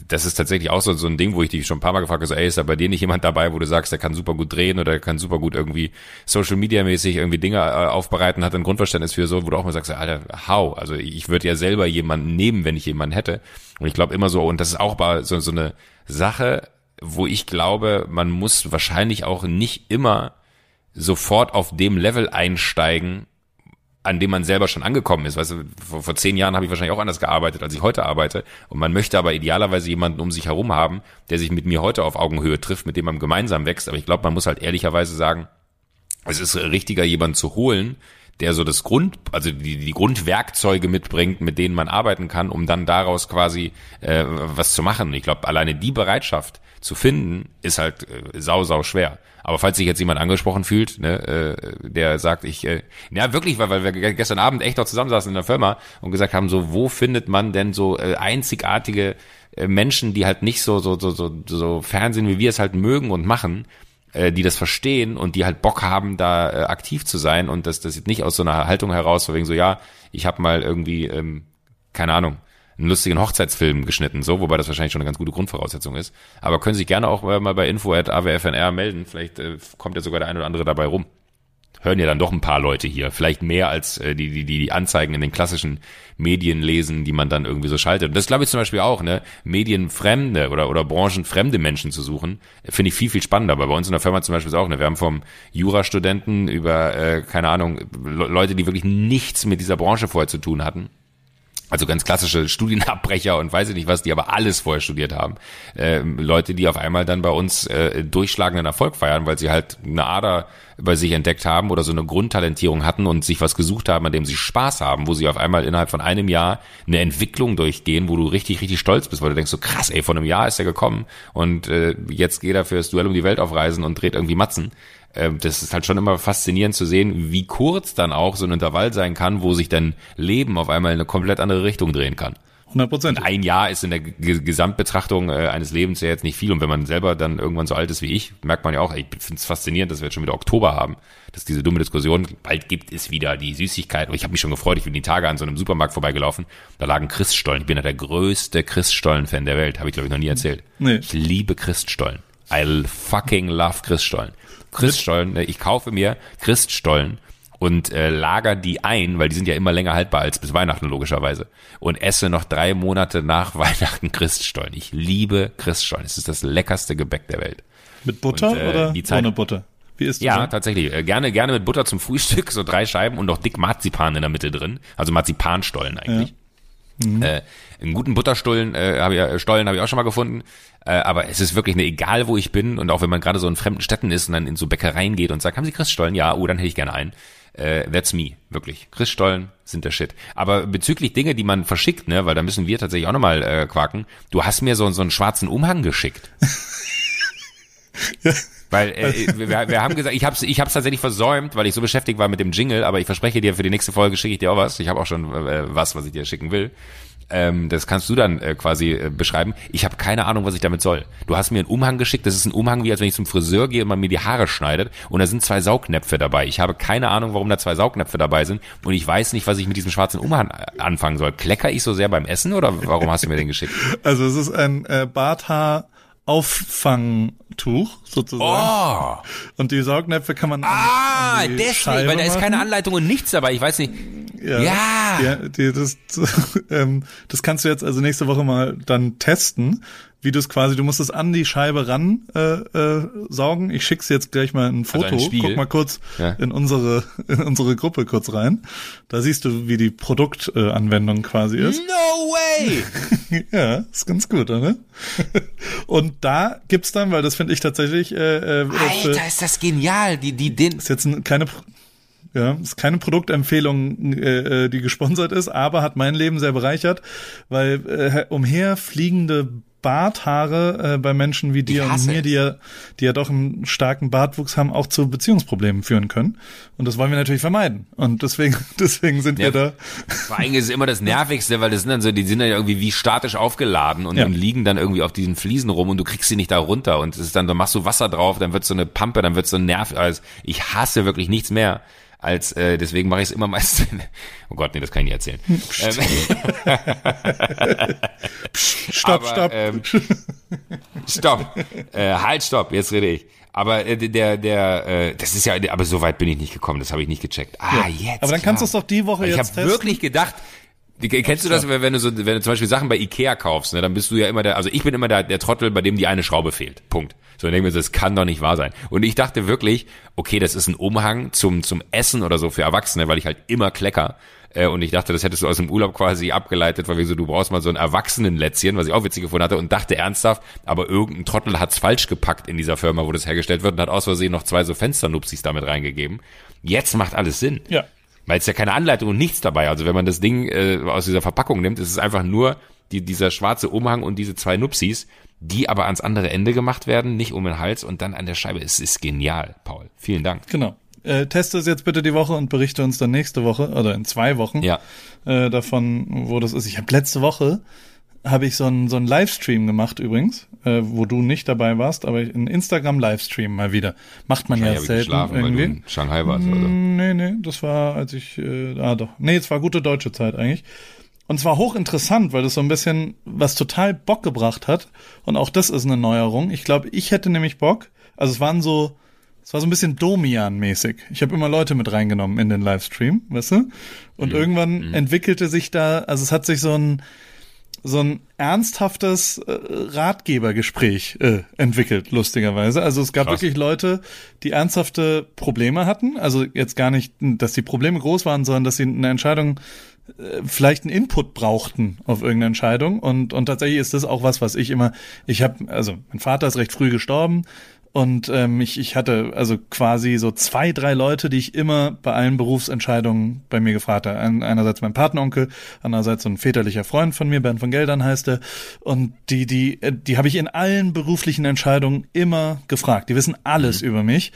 das ist tatsächlich auch so, so ein Ding, wo ich dich schon ein paar Mal gefragt habe, so, ey, ist da bei dir nicht jemand dabei, wo du sagst, der kann super gut drehen oder der kann super gut irgendwie Social Media mäßig irgendwie Dinge äh, aufbereiten, hat ein Grundverständnis für so, wo du auch mal sagst, Alter, how? Also ich würde ja selber jemanden nehmen, wenn ich jemanden hätte. Und ich glaube immer so, und das ist auch mal so, so eine Sache, wo ich glaube, man muss wahrscheinlich auch nicht immer sofort auf dem Level einsteigen, an dem man selber schon angekommen ist. Weißt du, vor, vor zehn Jahren habe ich wahrscheinlich auch anders gearbeitet, als ich heute arbeite. Und man möchte aber idealerweise jemanden um sich herum haben, der sich mit mir heute auf Augenhöhe trifft, mit dem man gemeinsam wächst. Aber ich glaube, man muss halt ehrlicherweise sagen, es ist richtiger, jemanden zu holen, der so das Grund, also die, die Grundwerkzeuge mitbringt, mit denen man arbeiten kann, um dann daraus quasi äh, was zu machen. Ich glaube, alleine die Bereitschaft zu finden, ist halt äh, sau, sau schwer. Aber falls sich jetzt jemand angesprochen fühlt, ne, äh, der sagt, ich, äh, ja wirklich, weil, weil wir gestern Abend echt noch zusammensaßen in der Firma und gesagt haben, so, wo findet man denn so äh, einzigartige äh, Menschen, die halt nicht so, so, so, so, so Fernsehen, wie wir es halt mögen und machen, äh, die das verstehen und die halt Bock haben, da äh, aktiv zu sein und das, das jetzt nicht aus so einer Haltung heraus, wegen so, ja, ich habe mal irgendwie, ähm, keine Ahnung, einen lustigen Hochzeitsfilm geschnitten, so, wobei das wahrscheinlich schon eine ganz gute Grundvoraussetzung ist. Aber können Sie sich gerne auch mal bei info.awfnr melden, vielleicht äh, kommt ja sogar der ein oder andere dabei rum. Hören ja dann doch ein paar Leute hier, vielleicht mehr als äh, die, die, die Anzeigen in den klassischen Medien lesen, die man dann irgendwie so schaltet. Und das glaube ich zum Beispiel auch, ne, medienfremde oder, oder branchenfremde Menschen zu suchen, finde ich viel, viel spannender. Aber bei uns in der Firma zum Beispiel ist auch, ne, wir haben vom Jurastudenten über, äh, keine Ahnung, Leute, die wirklich nichts mit dieser Branche vorher zu tun hatten, also ganz klassische Studienabbrecher und weiß ich nicht was, die aber alles vorher studiert haben. Äh, Leute, die auf einmal dann bei uns äh, durchschlagenden Erfolg feiern, weil sie halt eine Ader bei sich entdeckt haben oder so eine Grundtalentierung hatten und sich was gesucht haben, an dem sie Spaß haben, wo sie auf einmal innerhalb von einem Jahr eine Entwicklung durchgehen, wo du richtig, richtig stolz bist, weil du denkst so krass, ey, von einem Jahr ist er gekommen und äh, jetzt geht er fürs Duell um die Welt auf Reisen und dreht irgendwie Matzen ähm, das ist halt schon immer faszinierend zu sehen, wie kurz dann auch so ein Intervall sein kann, wo sich dann Leben auf einmal in eine komplett andere Richtung drehen kann. 100 Prozent. Ein Jahr ist in der G Gesamtbetrachtung äh, eines Lebens ja jetzt nicht viel. Und wenn man selber dann irgendwann so alt ist wie ich, merkt man ja auch, ich finde es faszinierend, dass wir jetzt schon wieder Oktober haben. Dass diese dumme Diskussion, bald gibt es wieder die Süßigkeit. Und ich habe mich schon gefreut, ich bin die Tage an so einem Supermarkt vorbeigelaufen. Da lagen Christstollen. Ich bin ja der größte Christstollen-Fan der Welt. Habe ich, glaube ich, noch nie erzählt. Nee. Ich liebe Christstollen. I fucking love Christstollen. Christstollen, ne, ich kaufe mir Christstollen und äh, lager die ein, weil die sind ja immer länger haltbar als bis Weihnachten logischerweise und esse noch drei Monate nach Weihnachten Christstollen. Ich liebe Christstollen. Es ist das leckerste Gebäck der Welt. Mit Butter Und, äh, oder Zeit- ohne Butter? Wie ist Ja, das? tatsächlich. Äh, gerne, gerne mit Butter zum Frühstück, so drei Scheiben und noch dick Marzipan in der Mitte drin. Also Marzipanstollen eigentlich. Äh, einen guten Butterstollen äh, habe ich, äh, Stollen habe ich auch schon mal gefunden. Äh, aber es ist wirklich eine, egal wo ich bin und auch wenn man gerade so in fremden Städten ist und dann in so Bäckereien geht und sagt, haben Sie Christstollen? Ja, oh, dann hätte ich gerne einen. Äh, that's me, wirklich. Christstollen sind der Shit. Aber bezüglich Dinge, die man verschickt, ne, weil da müssen wir tatsächlich auch nochmal äh, quaken. Du hast mir so, so einen schwarzen Umhang geschickt. Weil äh, wir, wir haben gesagt, ich habe ich hab's tatsächlich versäumt, weil ich so beschäftigt war mit dem Jingle, aber ich verspreche dir, für die nächste Folge schicke ich dir auch was. Ich habe auch schon äh, was, was ich dir schicken will. Ähm, das kannst du dann äh, quasi äh, beschreiben. Ich habe keine Ahnung, was ich damit soll. Du hast mir einen Umhang geschickt. Das ist ein Umhang, wie als wenn ich zum Friseur gehe und man mir die Haare schneidet. Und da sind zwei Saugnäpfe dabei. Ich habe keine Ahnung, warum da zwei Saugnäpfe dabei sind. Und ich weiß nicht, was ich mit diesem schwarzen Umhang äh, anfangen soll. Klecker ich so sehr beim Essen oder warum hast du mir den geschickt? Also es ist ein äh, Barthaar Auffangtuch sozusagen. Oh! Und die Saugnäpfe kann man Ah, deswegen, Scheibe weil da ist keine. Anleitung und nichts dabei. Ich weiß nicht. Ja, Ja. ja die, das, ähm, das kannst du jetzt also nächste Woche mal dann testen, wie du es quasi, du musst es an die Scheibe ran äh, äh, saugen. Ich schick's jetzt gleich mal ein Foto. Spiegel? Guck mal kurz Ja. in unsere in unsere Gruppe kurz rein. Da siehst du, wie die Produktanwendung äh, quasi ist. No way! Ja, ist ganz gut, oder? Und da gibt's dann, weil das finde ich tatsächlich äh, äh, Alter, ist das genial. Die, die, den, ist jetzt ein- keine ja, ist keine Produktempfehlung, äh, äh, die gesponsert ist, aber hat mein Leben sehr bereichert, weil äh, umherfliegende Barthaare äh, bei Menschen wie dir und mir, die ja, die ja doch einen starken Bartwuchs haben, auch zu Beziehungsproblemen führen können. Und das wollen wir natürlich vermeiden. Und deswegen, deswegen sind Ja. wir da. Vor allem ist es immer das Nervigste, weil das sind dann so, die sind dann irgendwie wie statisch aufgeladen und, Ja. und liegen dann irgendwie auf diesen Fliesen rum und du kriegst sie nicht da runter und es ist dann, dann machst du Wasser drauf, dann wird so eine Pampe, dann wird so ein Nerv, also ich hasse wirklich nichts mehr, als äh, deswegen mache ich es immer meist. oh Gott, nee, das kann ich nicht erzählen. Ähm, Stopp, aber, stopp. Ähm, stopp. Äh, halt, stopp. Jetzt rede ich. Aber äh, der, der, äh, das ist ja, aber so weit bin ich nicht gekommen. Das habe ich nicht gecheckt. Ah, jetzt. Aber dann kannst du klar. es doch die Woche Weil Ich jetzt habe testen. wirklich gedacht. Kennst du das, wenn du so, wenn du zum Beispiel Sachen bei Ikea kaufst, ne, dann bist du ja immer der, also ich bin immer der, der Trottel, bei dem die eine Schraube fehlt. Punkt. So, dann denke ich mir, so, das kann doch nicht wahr sein. Und ich dachte wirklich, okay, das ist ein Umhang zum, zum Essen oder so für Erwachsene, weil ich halt immer klecker. Äh, Und ich dachte, das hättest du aus dem Urlaub quasi abgeleitet, weil wir so, du brauchst mal so ein Erwachsenenlätzchen, was ich auch witzig gefunden hatte und dachte ernsthaft, aber irgendein Trottel hat's falsch gepackt in dieser Firma, wo das hergestellt wird und hat aus Versehen noch zwei so Fensternupsis damit reingegeben. Jetzt macht alles Sinn. Ja. Weil es ja keine Anleitung und nichts dabei. Also wenn man das Ding äh, aus dieser Verpackung nimmt, ist es einfach nur die, dieser schwarze Umhang und diese zwei Nupsis, die aber ans andere Ende gemacht werden, nicht um den Hals und dann an der Scheibe. Es ist genial, Paul. Vielen Dank. Genau. Äh, teste es jetzt bitte die Woche und berichte uns dann nächste Woche oder in zwei Wochen Ja. äh, davon, wo das ist. Ich habe letzte Woche habe ich so einen so einen Livestream gemacht übrigens, äh, wo du nicht dabei warst, aber ein Instagram Livestream mal wieder. Macht man ja selten geschlafen, weil du irgendwie. in Shanghai warst. Oder? Nee, nee, das war, als ich, äh, ah doch, nee, es war gute deutsche Zeit eigentlich. Und zwar hochinteressant, weil das so ein bisschen was total Bock gebracht hat. Und auch das ist eine Neuerung. Ich glaube, ich hätte nämlich Bock. Also es waren so, es war so ein bisschen Domian-mäßig. Ich habe immer Leute mit reingenommen in den Livestream, weißt du? Und irgendwann entwickelte sich da, also es hat sich so ein, so ein ernsthaftes äh, Ratgebergespräch äh, entwickelt, lustigerweise. Also es gab Krass. wirklich Leute, die ernsthafte Probleme hatten. Also jetzt gar nicht, dass die Probleme groß waren, sondern dass sie eine Entscheidung äh, vielleicht einen Input brauchten auf irgendeine Entscheidung und und tatsächlich ist das auch was, was ich immer, ich habe, also mein Vater ist recht früh gestorben und ähm, ich, ich hatte also quasi so zwei, drei Leute, die ich immer bei allen Berufsentscheidungen bei mir gefragt habe. Ein, einerseits mein Patenonkel, andererseits so ein väterlicher Freund von mir, Bernd von Geldern heißt er. Und die, die, äh, die habe ich in allen beruflichen Entscheidungen immer gefragt. Die wissen alles über mich.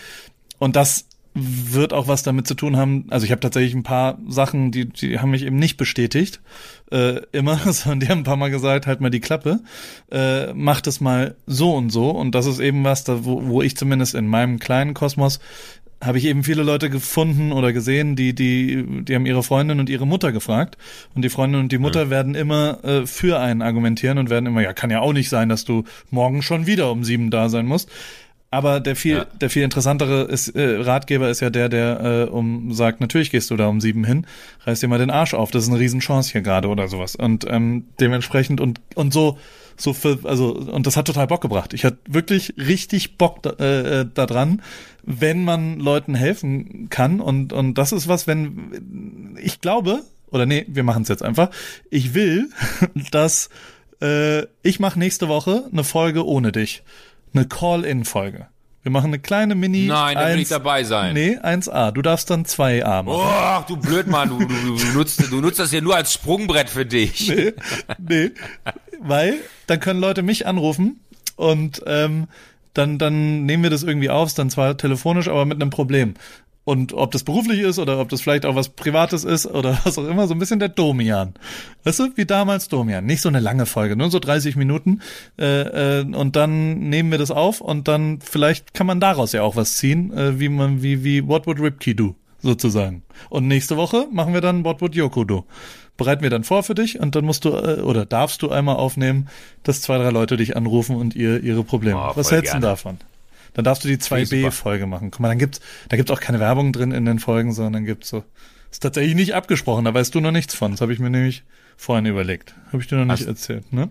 Und das wird auch was damit zu tun haben. Also ich habe tatsächlich ein paar Sachen, die, die haben mich eben nicht bestätigt. Äh, immer, sondern die haben ein paar Mal gesagt, halt mal die Klappe, äh, mach das mal so und so. Und das ist eben was, da, wo, wo ich zumindest in meinem kleinen Kosmos habe ich eben viele Leute gefunden oder gesehen, die, die, die haben ihre Freundin und ihre Mutter gefragt. Und die Freundin und die Mutter werden immer äh, für einen argumentieren und werden immer, ja, kann ja auch nicht sein, dass du morgen schon wieder um sieben da sein musst. Aber der viel, Ja. der viel interessantere ist, äh, Ratgeber ist ja der, der äh, um sagt, natürlich gehst du da um sieben hin, reiß dir mal den Arsch auf, das ist eine Riesenchance hier gerade oder sowas. Und ähm, dementsprechend und und so so für, also und das hat total Bock gebracht. Ich hatte wirklich richtig Bock da, äh, äh, daran, wenn man Leuten helfen kann und und das ist was, wenn ich glaube oder nee, wir machen es jetzt einfach. Ich will, dass äh, ich mache nächste Woche eine Folge ohne dich eine Call-In-Folge. Wir machen eine kleine Mini. Nein, da will ich 1 dabei sein. Nee, 1A. Du darfst dann 2A machen. Oh, du Blödmann, du, du, du, nutzt, du nutzt das ja nur als Sprungbrett für dich. nee, weil dann können Leute mich anrufen und ähm, dann, dann nehmen wir das irgendwie auf, dann zwar telefonisch, aber mit einem Problem. Und ob das beruflich ist oder ob das vielleicht auch was Privates ist oder was auch immer, so ein bisschen der Domian. Weißt du, wie damals Domian. Nicht so eine lange Folge, nur so 30 Minuten. Äh, äh, und dann nehmen wir das auf und dann vielleicht kann man daraus ja auch was ziehen, äh, wie man, wie, wie What Would Ripkey do, sozusagen. Und nächste Woche machen wir dann What Would Yoko do. Bereiten wir dann vor für dich und dann musst du äh, oder darfst du einmal aufnehmen, dass zwei, drei Leute dich anrufen und ihr ihre Probleme. Oh, was hältst du davon? Dann darfst du die Finde ich super. 2B-Folge machen. Guck mal, dann gibt's, da gibt's auch keine Werbung drin in den Folgen, sondern dann gibt's so. Ist tatsächlich nicht abgesprochen, da weißt du noch nichts von. Das habe ich mir nämlich vorhin überlegt. Habe ich dir noch nicht Hast- erzählt, ne?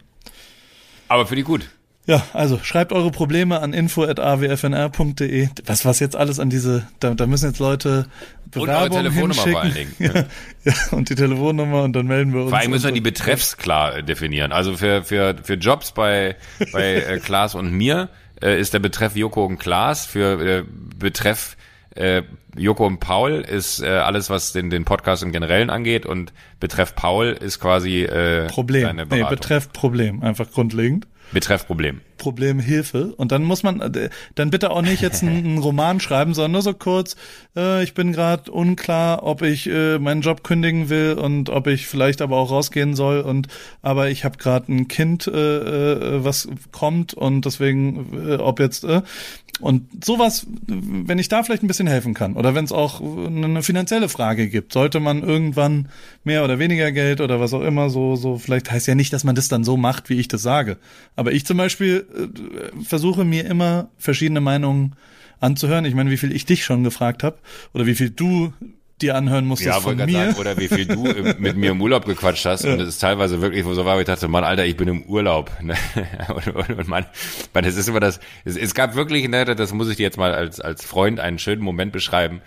Aber für die gut. Ja, also schreibt eure Probleme an info.awfnr.de. Was, was jetzt alles an diese, da, da müssen jetzt Leute Und eure Bewerbungen Telefonnummer vor allen Dingen. Ja, ja, und die Telefonnummer und dann melden wir uns. Vor allem müssen wir die. Betreffs klar definieren. Also für, für, für Jobs bei, bei äh, Klaas und mir äh, ist der Betreff Joko und Klaas. Für äh, Betreff äh, Joko und Paul ist äh, alles, was den, den Podcast im Generellen angeht. Und Betreff Paul ist quasi äh, Problem. seine Nee, Beratung. betreff Problem, einfach grundlegend. Betreff Problem. Problem Hilfe. Und dann muss man, äh, dann bitte auch nicht jetzt einen, einen Roman schreiben, sondern nur so kurz, äh, ich bin gerade unklar, ob ich äh, meinen Job kündigen will und ob ich vielleicht aber auch rausgehen soll und aber ich habe gerade ein Kind, äh, äh, was kommt und deswegen, äh, ob jetzt, äh, und sowas, wenn ich da vielleicht ein bisschen helfen kann oder wenn es auch eine finanzielle Frage gibt, sollte man irgendwann mehr oder weniger Geld oder was auch immer so, so vielleicht heißt ja nicht, dass man das dann so macht, wie ich das sage. Aber ich zum Beispiel äh, versuche mir immer verschiedene Meinungen anzuhören. Ich meine, wie viel ich dich schon gefragt habe oder wie viel du dir anhören musstest Ja, von mir. sagen, oder wie viel du im- mit mir im Urlaub gequatscht hast. Und es ist teilweise wirklich so war, ich dachte, Mann, Alter, ich bin im Urlaub. Ne? Und, und, und man, man, das ist immer das, es, es gab wirklich, ne, das muss ich dir jetzt mal als, als Freund einen schönen Moment beschreiben.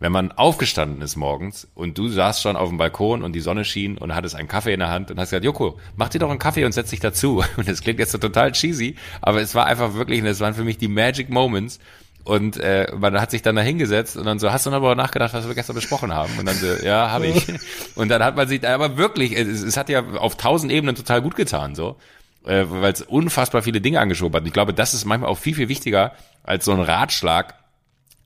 Wenn man aufgestanden ist morgens und du saßt schon auf dem Balkon und die Sonne schien und hattest einen Kaffee in der Hand und hast gesagt, Joko, mach dir doch einen Kaffee und setz dich dazu. Und das klingt jetzt so total cheesy, aber es war einfach wirklich, das waren für mich die Magic Moments. Und äh, man hat sich dann da hingesetzt und dann so, hast du noch aber nachgedacht, was wir gestern besprochen haben? Und dann so, ja, habe ich. Und dann hat man sich, aber wirklich, es, es hat ja auf tausend Ebenen total gut getan, so. Äh, weil es unfassbar viele Dinge angeschoben hat. Und ich glaube, das ist manchmal auch viel, viel wichtiger als so ein Ratschlag,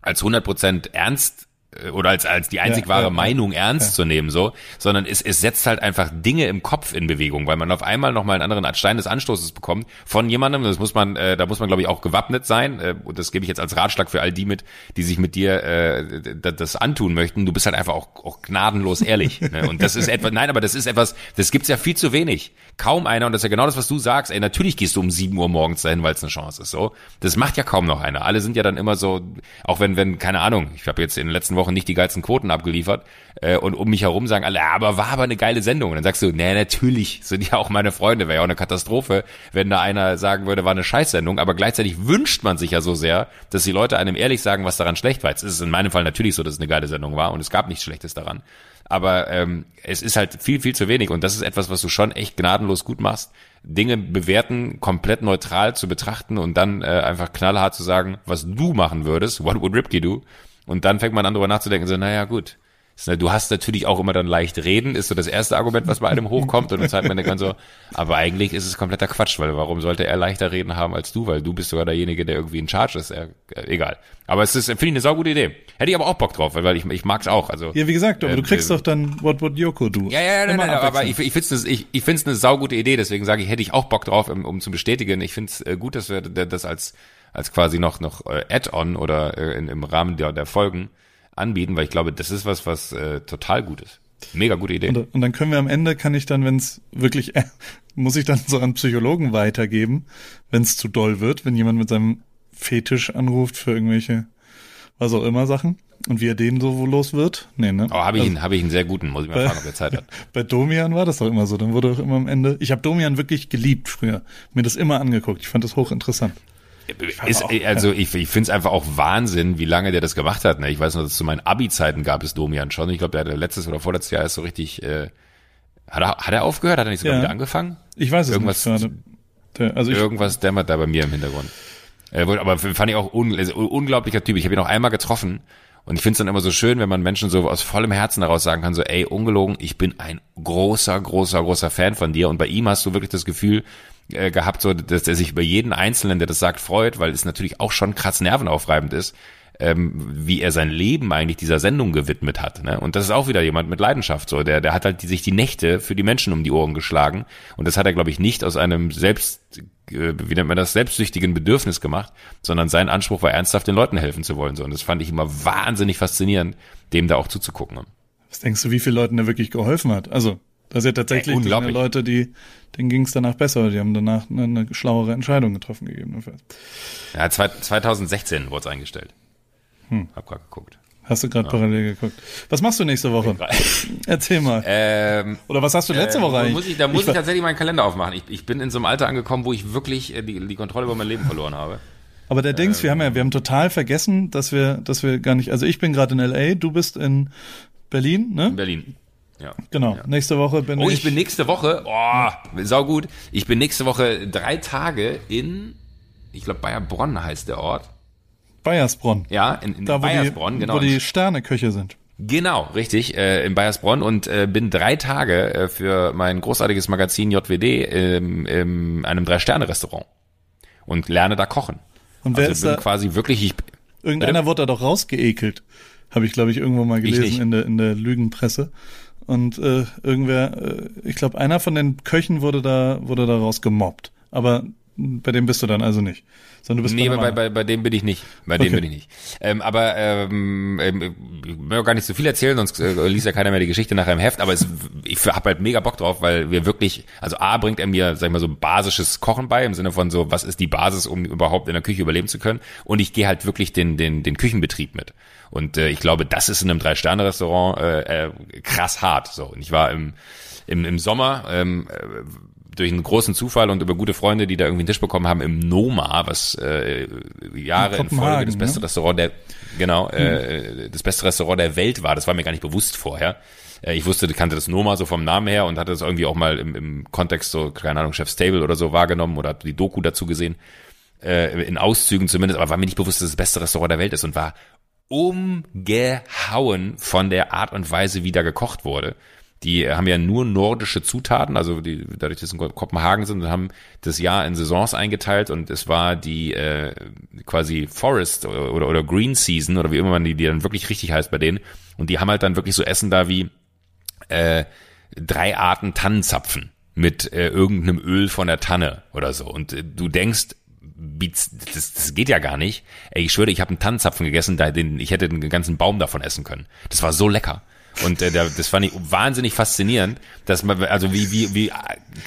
als 100% ernst oder als, als die einzig Ja, wahre ja, ja. Meinung ernst zu nehmen, so, sondern es, es setzt halt einfach Dinge im Kopf in Bewegung, weil man auf einmal nochmal einen anderen Stein des Anstoßes bekommt von jemandem, das muss man, äh, da muss man glaube ich auch gewappnet sein, äh, und das gebe ich jetzt als Ratschlag für all die mit, die sich mit dir äh, das antun möchten, du bist halt einfach auch, auch gnadenlos ehrlich, ne? und das ist etwas, nein, aber das ist etwas, das gibt's ja viel zu wenig, kaum einer, und das ist ja genau das, was du sagst, ey, natürlich gehst du um 7 Uhr morgens dahin, weil es eine Chance ist, so, das macht ja kaum noch einer, alle sind ja dann immer so, auch wenn, wenn, keine Ahnung, ich habe jetzt in den letzten Wochen nicht die geilsten Quoten abgeliefert, äh, und um mich herum sagen alle, aber war aber eine geile Sendung. Und dann sagst du, nee, natürlich sind ja auch meine Freunde, wäre ja auch eine Katastrophe, wenn da einer sagen würde, war eine Scheißsendung, aber gleichzeitig wünscht man sich ja so sehr, dass die Leute einem ehrlich sagen, was daran schlecht war. Jetzt ist es in meinem Fall natürlich so, dass es eine geile Sendung war und es gab nichts Schlechtes daran. Aber ähm, es ist halt viel, viel zu wenig und das ist etwas, was du schon echt gnadenlos gut machst. Dinge bewerten, komplett neutral zu betrachten und dann äh, einfach knallhart zu sagen, was du machen würdest, what would Ripke do? Und dann fängt man an, darüber nachzudenken, so, naja, gut. Du hast natürlich auch immer dann leicht reden, ist so das erste Argument, was bei einem hochkommt. Und dann sagt man dann so, aber eigentlich ist es kompletter Quatsch, weil warum sollte er leichter reden haben als du? Weil du bist sogar derjenige, der irgendwie in Charge ist. Er, äh, egal. Aber es ist, finde ich, eine saugute Idee. Hätte ich aber auch Bock drauf, weil weil ich, ich mag's auch. Also, Ja, wie gesagt, aber Ähm, du kriegst äh, doch dann What Would Yoko Do. ja, ja, ja, nein, nein, aber ich, ich finde es ich, ich find's eine saugute Idee, deswegen sage ich, hätte ich auch Bock drauf, um, um zu bestätigen. Ich finde es äh, gut, dass wir das als, als quasi noch, noch äh, Add-on oder äh, in, im Rahmen der, der Folgen anbieten, weil ich glaube, das ist was, was äh, total gut ist. Mega gute Idee. Und, und dann können wir am Ende, kann ich dann, wenn es wirklich, äh, muss ich dann so an Psychologen weitergeben, wenn es zu doll wird, wenn jemand mit seinem Fetisch anruft für irgendwelche, was auch immer Sachen und wie er den so los wird. Nee, ne? Aber habe ich, Also, ihn, habe ich einen sehr guten, muss ich mal fragen, ob er Zeit hat. bei Domian war das doch immer so. Dann wurde doch immer am Ende. Ich habe Domian wirklich geliebt früher. Mir das immer angeguckt. Ich fand das hochinteressant. Ist, also ich, ich finde es einfach auch Wahnsinn, wie lange der das gemacht hat. Ne? Ich weiß noch, dass zu meinen Abi-Zeiten gab es Domian schon. Ich glaube, der hatte letztes oder vorletztes Jahr erst so richtig. Äh, hat, er, hat er aufgehört? Hat er nicht sogar Ja. wieder angefangen? Ich weiß es Irgendwas- nicht gerade. Also ich, Irgendwas dämmert da bei mir im Hintergrund. Äh, aber fand ich auch un, also, un- unglaublicher Typ. Ich habe ihn noch einmal getroffen und ich finde es dann immer so schön, wenn man Menschen so aus vollem Herzen daraus sagen kann, so ey, ungelogen, ich bin ein großer, großer, großer Fan von dir und bei ihm hast du wirklich das Gefühl äh, gehabt, so, dass er sich über jeden Einzelnen, der das sagt, freut, weil es natürlich auch schon krass nervenaufreibend ist, ähm, wie er sein Leben eigentlich dieser Sendung gewidmet hat. Ne? Und das ist auch wieder jemand mit Leidenschaft. So, der, der hat halt die, sich die Nächte für die Menschen um die Ohren geschlagen. Und das hat er, glaube ich, nicht aus einem selbst, äh, wie nennt man das, selbstsüchtigen Bedürfnis gemacht, sondern sein Anspruch war ernsthaft den Leuten helfen zu wollen. So, und das fand ich immer wahnsinnig faszinierend, dem da auch zuzugucken. was denkst du, wie viele Leuten er wirklich geholfen hat? Also, das ja tatsächlich sind ja. Leute, die, denen ging es danach besser. Die haben danach eine, eine schlauere Entscheidung getroffen gegebenenfalls. Ja, zwei- 2016 wurde es eingestellt. Hm. Hab grad geguckt. Hast du gerade parallel geguckt. Was machst du nächste Woche? Erzähl mal. Ähm, Oder was hast du letzte Äh, Woche da eigentlich? muss ich, da muss ich, war- tatsächlich meinen Kalender aufmachen. Ich, ich bin in so einem Alter angekommen, wo ich wirklich äh, die, die Kontrolle über mein Leben verloren habe. Aber der Dings, wir haben ja, wir haben total vergessen, dass wir, dass wir gar nicht, also ich bin gerade in LA, du bist in Berlin, ne? In Berlin. Ja. Genau. Nächste Woche bin Oh, ich. ich bin nächste Woche, oh, sau gut. Ich bin nächste Woche drei Tage in, ich glaube Bayerbronn heißt der Ort. Bayersbronn. Ja, in, in Da, Bayersbronn, die, genau. wo die Sterneköche sind. Genau, richtig, äh, in Bayersbronn und äh, bin drei Tage äh, für mein großartiges Magazin JWD ähm, in einem Drei-Sterne-Restaurant. und lerne da kochen. Und wer also ist bin da- quasi wirklich, ich, Irgendeiner wurde da doch rausgeekelt. Habe ich, glaube ich, irgendwo mal gelesen nicht. in der, in der Lügenpresse. Und äh, irgendwer, äh, ich glaube, einer von den Köchen wurde da, wurde da rausgemobbt. Aber bei dem bist du dann also nicht. Sondern du bist Nee, bei, bei, bei, bei dem bin ich nicht. Bei dem Okay. bin ich nicht. Ähm, aber ähm, ähm, ich will auch gar nicht so viel erzählen, sonst äh, liest ja keiner mehr die Geschichte nachher im Heft. Aber es, ich hab halt mega Bock drauf, weil wir wirklich, also A bringt er mir, sag ich mal, so basisches Kochen bei, im Sinne von so, was ist die Basis, um überhaupt in der Küche überleben zu können. Und ich gehe halt wirklich den, den, den Küchenbetrieb mit. Und äh, ich glaube, das ist in einem Drei-Sterne-Restaurant äh, äh, krass hart. So. Und ich war im, im, im Sommer ähm, äh, durch einen großen Zufall und über gute Freunde, die da irgendwie einen Tisch bekommen haben, im Noma, was äh, Jahre in, Folge Kopenhagen, das beste ne? Restaurant der, genau, äh, das beste Restaurant der Welt war. Das war mir gar nicht bewusst vorher. Äh, ich wusste, kannte das Noma so vom Namen her und hatte das irgendwie auch mal im, im Kontext so, keine Ahnung, Chef's Table oder so wahrgenommen oder die Doku dazu gesehen. Äh, in Auszügen zumindest, aber war mir nicht bewusst, dass es das beste Restaurant der Welt ist und war umgehauen von der Art und Weise, wie da gekocht wurde. Die haben ja nur nordische Zutaten, also die, dadurch, dass sie in Kopenhagen sind, haben das Jahr in Saisons eingeteilt und es war die äh, quasi Forest oder, oder, oder Green Season oder wie immer man die, die dann wirklich richtig heißt bei denen. Und die haben halt dann wirklich so Essen da wie äh, drei Arten Tannenzapfen mit äh, irgendeinem Öl von der Tanne oder so. Und äh, du denkst, das, das geht ja gar nicht. Ey, ich schwöre, ich habe einen Tannenzapfen gegessen, da den, ich hätte den ganzen Baum davon essen können. Das war so lecker. Und äh, das fand ich wahnsinnig faszinierend, dass man, also wie, wie, wie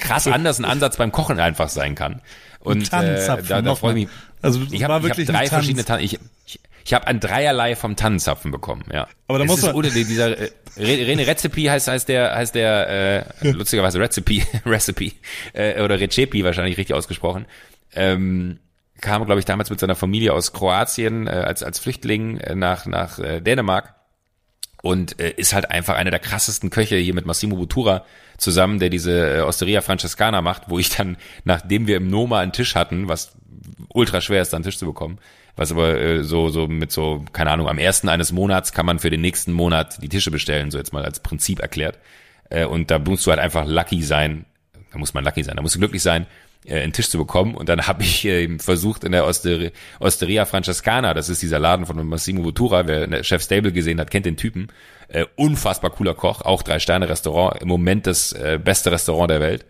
krass anders ein Ansatz beim Kochen einfach sein kann. Und äh, Tannenzapfen, da, da freue ich mich. Also, ich habe hab drei verschiedene Tannen. Ich, ich, ich habe ein Dreierlei vom Tannenzapfen bekommen, ja. Aber da muss ist man- ohne dieser äh, Re- Rene Rezepi heißt heißt der heißt der äh, lustigerweise Rezepi Recipe äh, oder Recepi wahrscheinlich richtig ausgesprochen. Ähm, kam glaube ich damals mit seiner Familie aus Kroatien äh, als als Flüchtling äh, nach nach äh, Dänemark und äh, ist halt einfach einer der krassesten Köche hier mit Massimo Bottura zusammen, der diese äh, Osteria Francescana macht, wo ich dann, nachdem wir im Noma einen Tisch hatten, was ultra schwer ist, da einen Tisch zu bekommen, was aber äh, so so mit so keine Ahnung, am ersten eines Monats kann man für den nächsten Monat die Tische bestellen, so jetzt mal als Prinzip erklärt. Äh, und da musst du halt einfach lucky sein, da muss man lucky sein, da musst du glücklich sein, äh, einen Tisch zu bekommen. Und dann habe ich äh, versucht in der Osteria, Osteria Francescana, das ist dieser Laden von Massimo Bottura, wer Chef Stable gesehen hat, kennt den Typen. Äh, unfassbar cooler Koch, auch Drei-Sterne-Restaurant, im Moment das äh, beste Restaurant der Welt.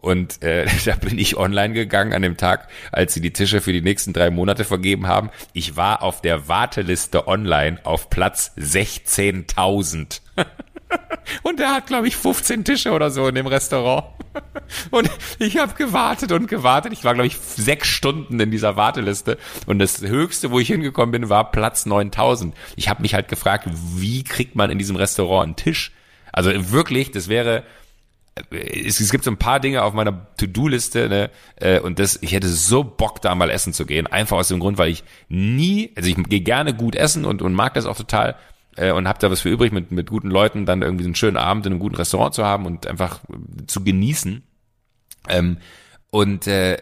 Und äh, da bin ich online gegangen an dem Tag, als sie die Tische für die nächsten drei Monate vergeben haben. Ich war auf der Warteliste online auf Platz 16.000. Und er hat, glaube ich, 15 Tische oder so in dem Restaurant. Und ich habe gewartet und gewartet. Ich war, glaube ich, sechs Stunden in dieser Warteliste. Und das Höchste, wo ich hingekommen bin, war Platz 9000. Ich habe mich halt gefragt, wie kriegt man in diesem Restaurant einen Tisch? Also wirklich, das wäre, es, es gibt so ein paar Dinge auf meiner To-Do-Liste, ne, äh, und das, ich hätte so Bock, da mal essen zu gehen. Einfach aus dem Grund, weil ich nie, also ich gehe gerne gut essen und, und mag das auch total äh, und habe da was für übrig, mit, mit guten Leuten dann irgendwie einen schönen Abend in einem guten Restaurant zu haben und einfach äh, zu genießen. Ähm, und äh,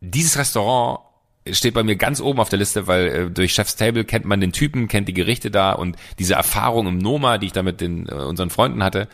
dieses Restaurant steht bei mir ganz oben auf der Liste, weil äh, durch Chef's Table kennt man den Typen, kennt die Gerichte da und diese Erfahrung im Noma, die ich da mit den äh, unseren Freunden hatte,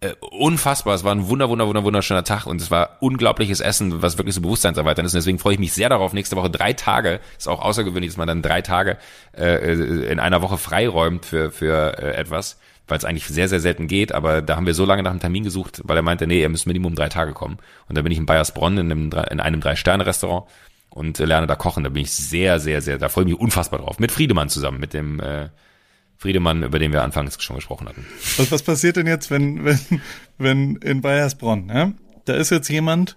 äh, unfassbar. Es war ein wunder, wunder, wunder, wunderschöner Tag und es war unglaubliches Essen, was wirklich so bewusstseinserweiternd ist. Und deswegen freue ich mich sehr darauf. Nächste Woche drei Tage. Ist auch außergewöhnlich, dass man dann drei Tage äh, in einer Woche freiräumt für, für äh, etwas, weil es eigentlich sehr, sehr selten geht. Aber da haben wir so lange nach einem Termin gesucht, weil er meinte, nee, er muss Minimum drei Tage kommen. Und da bin ich in Bayersbronn in einem, in einem Drei-Sterne-Restaurant und äh, lerne da kochen. Da bin ich sehr, sehr, sehr, da freue ich mich unfassbar drauf. Mit Friedemann zusammen, mit dem äh, Friedemann, über den wir anfangs schon gesprochen hatten. Was, was passiert denn jetzt, wenn, wenn, wenn in Bayersbronn, ja? Da ist jetzt jemand,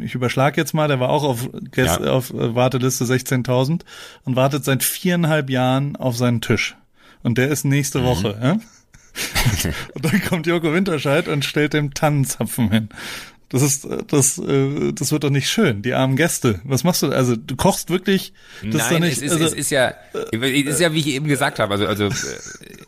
ich überschlag jetzt mal, der war auch auf, Ja. auf äh, Warteliste 16.000 und wartet seit viereinhalb Jahren auf seinen Tisch. Und der ist nächste Mhm. Woche, ja? und dann kommt Joko Winterscheid und stellt dem Tannenzapfen hin. Das ist, äh, das, äh, das wird doch nicht schön, die armen Gäste. Was machst du? Also, du kochst wirklich, das ist Nein, nicht, es, ist, also, es ist ja, es ist ja, wie ich eben gesagt habe, also, also, äh,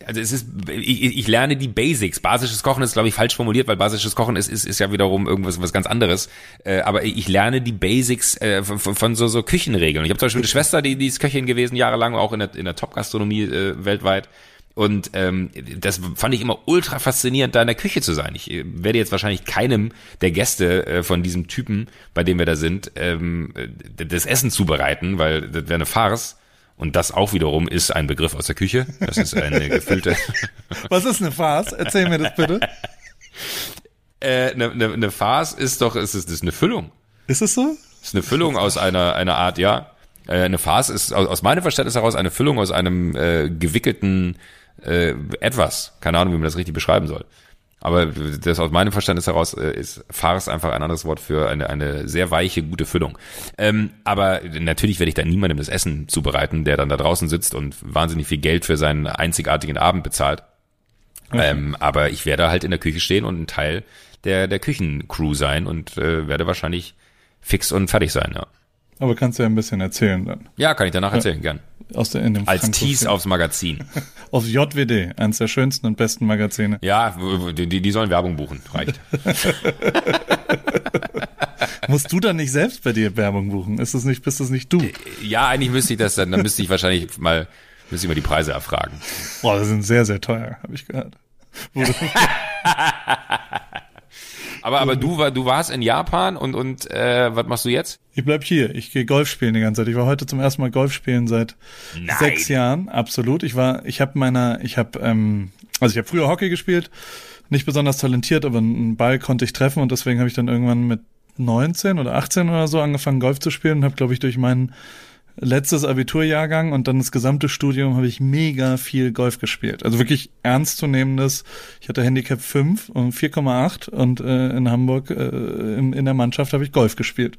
also es ist, ich, ich lerne die Basics. Basisches Kochen ist, glaube ich, falsch formuliert, weil basisches Kochen ist, ist, ist ja wiederum irgendwas was ganz anderes. Äh, aber ich lerne die Basics äh, von, von so, so Küchenregeln. Ich habe zum Beispiel eine Schwester, die, die ist Köchin gewesen, jahrelang, auch in der, in der Top-Gastronomie äh, weltweit. Und ähm, das fand ich immer ultra faszinierend, da in der Küche zu sein. Ich äh, werde jetzt wahrscheinlich keinem der Gäste äh, von diesem Typen, bei dem wir da sind, ähm, äh, das Essen zubereiten, weil das wäre eine Farce. Und das auch wiederum ist ein Begriff aus der Küche. Das ist eine gefüllte, Was ist eine Farce? Erzähl mir das bitte. äh, eine, eine, eine Farce ist doch, ist, ist, ist eine Füllung. Ist es so? ist eine Füllung aus einer, einer Art, ja. Äh, eine Farce ist aus, aus meinem Verständnis heraus eine Füllung aus einem äh, gewickelten äh, etwas. Keine Ahnung, wie man das richtig beschreiben soll. Aber das aus meinem Verständnis heraus äh, ist Farce einfach ein anderes Wort für eine, eine sehr weiche, gute Füllung. Ähm, aber natürlich werde ich da niemandem das Essen zubereiten, der dann da draußen sitzt und wahnsinnig viel Geld für seinen einzigartigen Abend bezahlt. Ähm, aber ich werde halt in der Küche stehen und ein Teil der, der Küchencrew sein und äh, werde wahrscheinlich fix und fertig sein, ja. Aber kannst du ja ein bisschen erzählen dann. Ja, kann ich danach erzählen, gern. Aus der, in dem Als Tease aufs Magazin. Auf JWD, eines der schönsten und besten Magazine. Ja, die, die sollen Werbung buchen, reicht. Musst du dann nicht selbst bei dir Werbung buchen? Ist es nicht, bist es nicht du? Ja, eigentlich müsste ich das dann, dann müsste ich wahrscheinlich mal, müsste ich mal die Preise erfragen. Boah, das sind sehr, sehr teuer, habe ich gehört. Aber, aber du, war, du warst in Japan und, und äh, was machst du jetzt? Ich bleib hier. Ich gehe Golf spielen die ganze Zeit. Ich war heute zum ersten Mal Golf spielen seit Nein. sechs Jahren. Absolut. Ich war, ich habe meiner, ich habe, ähm, also ich habe früher Hockey gespielt, nicht besonders talentiert, aber einen Ball konnte ich treffen und deswegen habe ich dann irgendwann mit 19 oder 18 oder so angefangen Golf zu spielen und habe, glaube ich, durch meinen letztes Abiturjahrgang und dann das gesamte Studium habe ich mega viel Golf gespielt. Also wirklich ernstzunehmendes. Ich hatte Handicap 5 und 4,8 und äh, in Hamburg äh, in, in der Mannschaft habe ich Golf gespielt.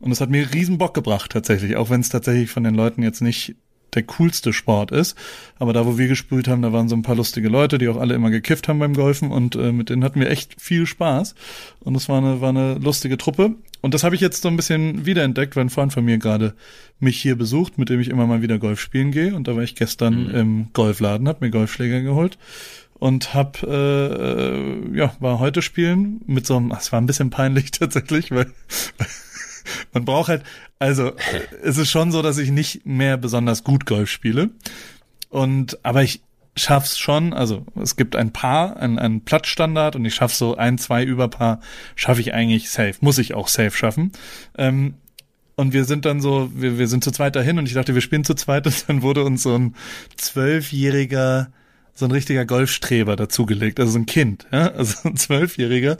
Und es hat mir riesen Bock gebracht tatsächlich, auch wenn es tatsächlich von den Leuten jetzt nicht der coolste Sport ist. Aber da, wo wir gespielt haben, da waren so ein paar lustige Leute, die auch alle immer gekifft haben beim Golfen und äh, mit denen hatten wir echt viel Spaß. Und es war eine, war eine lustige Truppe. Und das habe ich jetzt so ein bisschen wiederentdeckt, weil ein Freund von mir gerade mich hier besucht, mit dem ich immer mal wieder Golf spielen gehe. Und da war ich gestern im Golfladen, habe mir Golfschläger geholt und hab äh, ja war heute spielen mit so einem es war ein bisschen peinlich tatsächlich weil man braucht halt also es ist schon so dass ich nicht mehr besonders gut Golf spiele und aber ich schaff's schon. Also es gibt ein Paar ein, ein Platzstandard und ich schaff so ein zwei Überpaar schaffe ich eigentlich safe. Muss ich auch safe schaffen. Ähm, und wir sind dann so, wir, wir sind zu zweit dahin und ich dachte, wir spielen zu zweit und dann wurde uns so ein zwölfjähriger, so ein richtiger Golfstreber dazugelegt, also so ein Kind, ja? also ein Zwölfjähriger,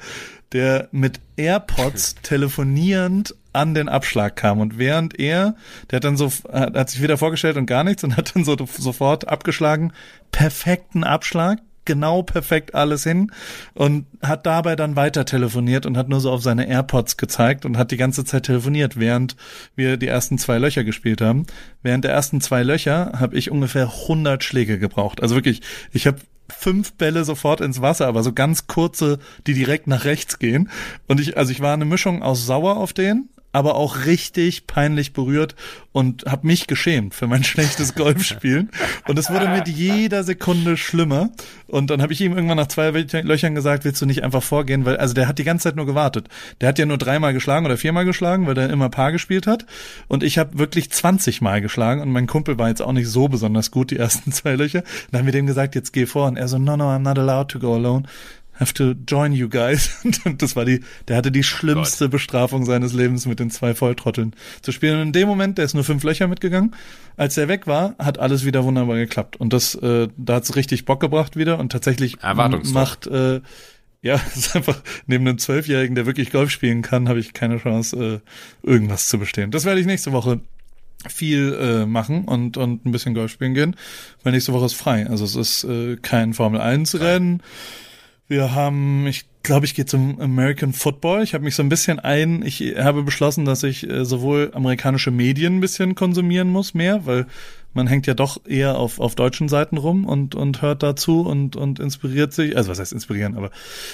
der mit AirPods telefonierend an den Abschlag kam. Und während er, der hat dann so, hat, hat sich wieder vorgestellt und gar nichts und hat dann so sofort abgeschlagen, perfekten Abschlag, genau perfekt alles hin und hat dabei dann weiter telefoniert und hat nur so auf seine AirPods gezeigt und hat die ganze Zeit telefoniert, während wir die ersten zwei Löcher gespielt haben. Während der ersten zwei Löcher habe ich ungefähr 100 Schläge gebraucht. Also wirklich, ich habe fünf Bälle sofort ins Wasser, aber so ganz kurze, die direkt nach rechts gehen. Und ich, also ich war eine Mischung aus sauer auf den, aber auch richtig peinlich berührt und habe mich geschämt für mein schlechtes Golfspielen. Und es wurde mit jeder Sekunde schlimmer. Und dann habe ich ihm irgendwann nach zwei Löchern gesagt, willst du nicht einfach vorgehen? Weil, also der hat die ganze Zeit nur gewartet. Der hat ja nur dreimal geschlagen oder viermal geschlagen, weil der immer Paar gespielt hat. Und ich habe wirklich 20 Mal geschlagen und mein Kumpel war jetzt auch nicht so besonders gut, die ersten zwei Löcher. Dann haben wir dem gesagt, jetzt geh vor. Und er so, no, no, I'm not allowed to go alone have to join you guys. Und das war die, der hatte die schlimmste Bestrafung seines Lebens mit den zwei Volltrotteln zu spielen. Und in dem Moment, der ist nur fünf Löcher mitgegangen. Als er weg war, hat alles wieder wunderbar geklappt. Und das, äh, da hat's richtig Bock gebracht wieder. Und tatsächlich macht, äh, ja, es ist einfach, neben einem Zwölfjährigen, der wirklich Golf spielen kann, habe ich keine Chance, äh, irgendwas zu bestehen. Das werde ich nächste Woche viel äh, machen und und ein bisschen Golf spielen gehen, weil nächste Woche ist frei. Also es ist äh, kein Formel 1 Rennen. Wir haben, ich glaube, ich gehe zum American Football. Ich habe mich so ein bisschen ein, ich habe beschlossen, dass ich äh, sowohl amerikanische Medien ein bisschen konsumieren muss, mehr, weil man hängt ja doch eher auf, auf deutschen Seiten rum und, und hört dazu und, und inspiriert sich, also was heißt inspirieren, aber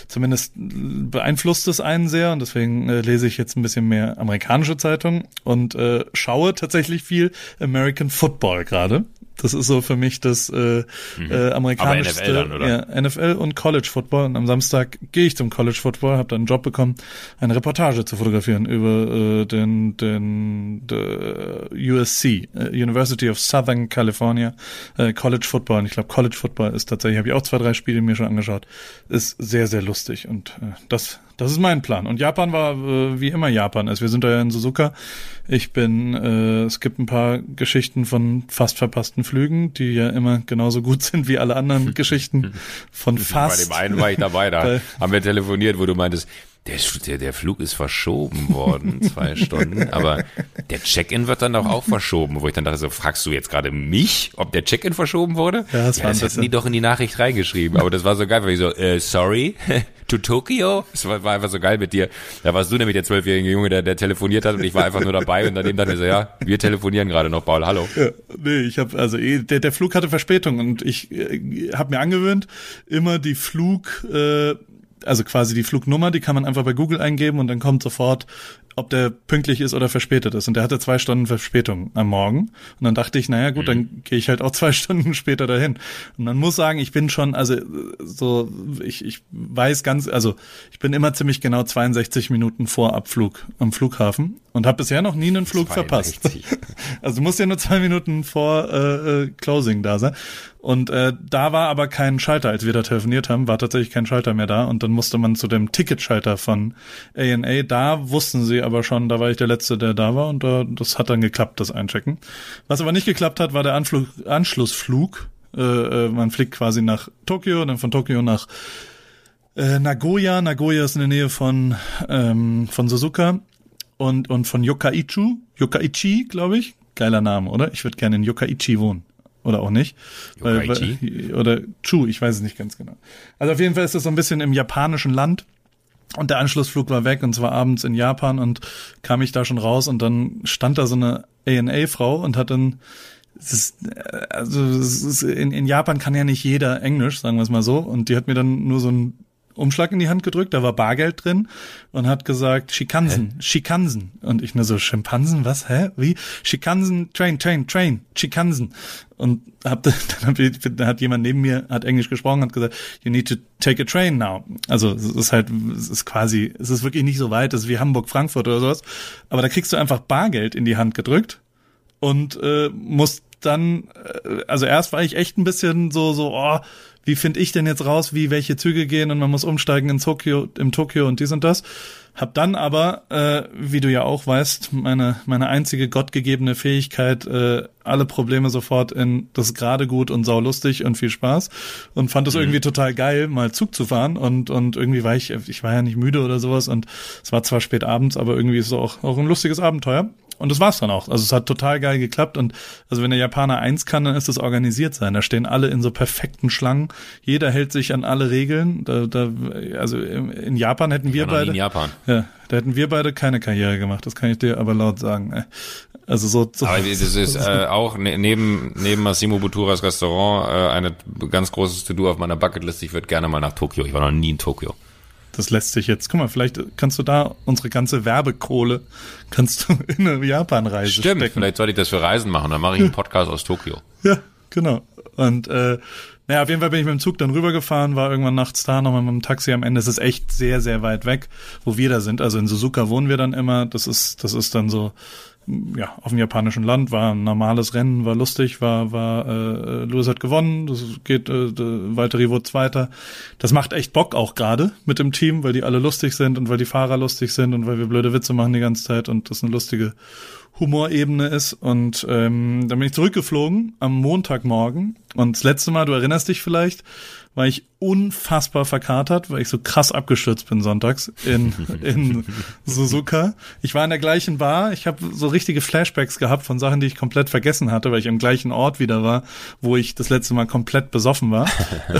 zumindest beeinflusst es einen sehr und deswegen äh, lese ich jetzt ein bisschen mehr amerikanische Zeitungen und äh, schaue tatsächlich viel American Football gerade Das ist so für mich das äh, äh, amerikanischste. Mhm. Aber NFL dann, oder? Ja, NFL und College Football. Und am Samstag gehe ich zum College Football, habe dann einen Job bekommen, eine Reportage zu fotografieren über äh, den, den the USC, äh, University of Southern California, äh, College Football. Und ich glaube, College Football ist tatsächlich, habe ich auch zwei, drei Spiele mir schon angeschaut, ist sehr, sehr lustig. Und äh, das, das ist mein Plan. Und Japan war, äh, wie immer Japan ist. Wir sind da ja in Suzuka. Ich bin, äh, es gibt ein paar Geschichten von fast verpassten Flügen, die ja immer genauso gut sind wie alle anderen Geschichten von Bei fast. dem einen war ich dabei, da Bei- haben wir telefoniert, wo du meintest, der, der, der Flug ist verschoben worden, zwei Stunden, aber der Check-in wird dann doch auch verschoben, wo ich dann dachte, so fragst du jetzt gerade mich, ob der Check-in verschoben wurde? Ja, das ja, war ein das hätten die doch in die Nachricht reingeschrieben, aber das war so geil, weil ich so, äh, sorry, to Tokyo? Das war, war einfach so geil mit dir. Da warst du nämlich der zwölfjährige Junge, der, der telefoniert hat und ich war einfach nur dabei und daneben dachte ich so, ja, wir telefonieren gerade noch, Paul, hallo. Ja, nee, ich habe also eh, der, der Flug hatte Verspätung und ich äh, habe mir angewöhnt, immer die Flug, äh, also quasi die Flugnummer, die kann man einfach bei Google eingeben und dann kommt sofort, ob der pünktlich ist oder verspätet ist. Und der hatte zwei Stunden Verspätung am Morgen. Und dann dachte ich, naja gut, dann gehe ich halt auch zwei Stunden später dahin. Und man muss sagen, ich bin schon, also so, ich, ich weiß ganz, also ich bin immer ziemlich genau 62 Minuten vor Abflug am Flughafen und habe bisher noch nie einen Flug verpasst. 62. Also du musst ja nur zwei Minuten vor äh, äh, Closing da sein. Und äh, da war aber kein Schalter, als wir da telefoniert haben, war tatsächlich kein Schalter mehr da. Und dann musste man zu dem Ticketschalter von A&A. Da wussten sie aber schon, da war ich der Letzte, der da war. Und äh, das hat dann geklappt, das Einchecken. Was aber nicht geklappt hat, war der Anflug, Anschlussflug. Äh, äh, man fliegt quasi nach Tokio, dann von Tokio nach äh, Nagoya. Nagoya ist in der Nähe von, ähm, von Suzuka und, und von Yokkaichu. Yokkaichi, glaube ich. Geiler Name, oder? Ich würde gerne in Yokkaichi wohnen. Oder auch nicht. Weil, oder Chu, ich weiß es nicht ganz genau. Also auf jeden Fall ist das so ein bisschen im japanischen Land. Und der Anschlussflug war weg und zwar abends in Japan und kam ich da schon raus und dann stand da so eine A&A-Frau und hat dann ist, äh, also ist, in, in Japan kann ja nicht jeder Englisch, sagen wir es mal so. Und die hat mir dann nur so einen Umschlag in die Hand gedrückt, da war Bargeld drin und hat gesagt, Shikansen, Shikansen. Und ich nur so, Schimpansen, was, hä, wie? Shikansen, Train, Train, Train, Shikansen. Und hab, dann, hab dann hat jemand neben mir, hat Englisch gesprochen, hat gesagt, you need to take a train now. Also es ist halt, es ist quasi, es ist wirklich nicht so weit, es ist wie Hamburg, Frankfurt oder sowas. Aber da kriegst du einfach Bargeld in die Hand gedrückt und äh, muss dann, äh, also erst war ich echt ein bisschen so, so, oh, wie finde ich denn jetzt raus, wie welche Züge gehen und man muss umsteigen in Tokio, im Tokio und dies und das. Hab dann aber, äh, wie du ja auch weißt, meine, meine einzige gottgegebene Fähigkeit, äh, alle Probleme sofort in das gerade gut und saulustig und viel Spaß und fand es irgendwie total geil, mal Zug zu fahren und, und irgendwie war ich, ich war ja nicht müde oder sowas und es war zwar spät abends, aber irgendwie ist es auch, auch ein lustiges Abenteuer. Und das war's dann auch. Also es hat total geil geklappt. Und also wenn der Japaner eins kann, dann ist das organisiert sein. Da stehen alle in so perfekten Schlangen. Jeder hält sich an alle Regeln. Da, da, also in Japan hätten wir beide. in Japan. Ja, da hätten wir beide keine Karriere gemacht. Das kann ich dir aber laut sagen. Also so, so Aber das ist äh, auch ne, neben neben Massimo Buturas Restaurant äh, eine ganz großes To-Do auf meiner Bucketlist. Ich würde gerne mal nach Tokio. Ich war noch nie in Tokio. Das lässt sich jetzt. Guck mal, vielleicht kannst du da unsere ganze Werbekohle kannst du in eine Japanreise Stimmt, stecken. vielleicht sollte ich das für Reisen machen. Dann mache ich einen Podcast aus Tokio. Ja, genau. Und äh, naja, auf jeden Fall bin ich mit dem Zug dann rübergefahren, war irgendwann nachts da, nochmal mit dem Taxi am Ende. Es ist echt sehr, sehr weit weg, wo wir da sind. Also in Suzuka wohnen wir dann immer. Das ist, das ist dann so, ja, auf dem japanischen Land, war ein normales Rennen, war lustig, war, war, äh, Lewis hat gewonnen, das geht, äh, Valtteri wurde Zweiter. Das macht echt Bock auch gerade mit dem Team, weil die alle lustig sind und weil die Fahrer lustig sind und weil wir blöde Witze machen die ganze Zeit und das eine lustige Humorebene ist. Und ähm, dann bin ich zurückgeflogen am Montagmorgen. Und das letzte Mal, du erinnerst dich vielleicht, war ich unfassbar verkatert, weil ich so krass abgestürzt bin sonntags in, in Suzuka. Ich war in der gleichen Bar. Ich habe so richtige Flashbacks gehabt von Sachen, die ich komplett vergessen hatte, weil ich am gleichen Ort wieder war, wo ich das letzte Mal komplett besoffen war.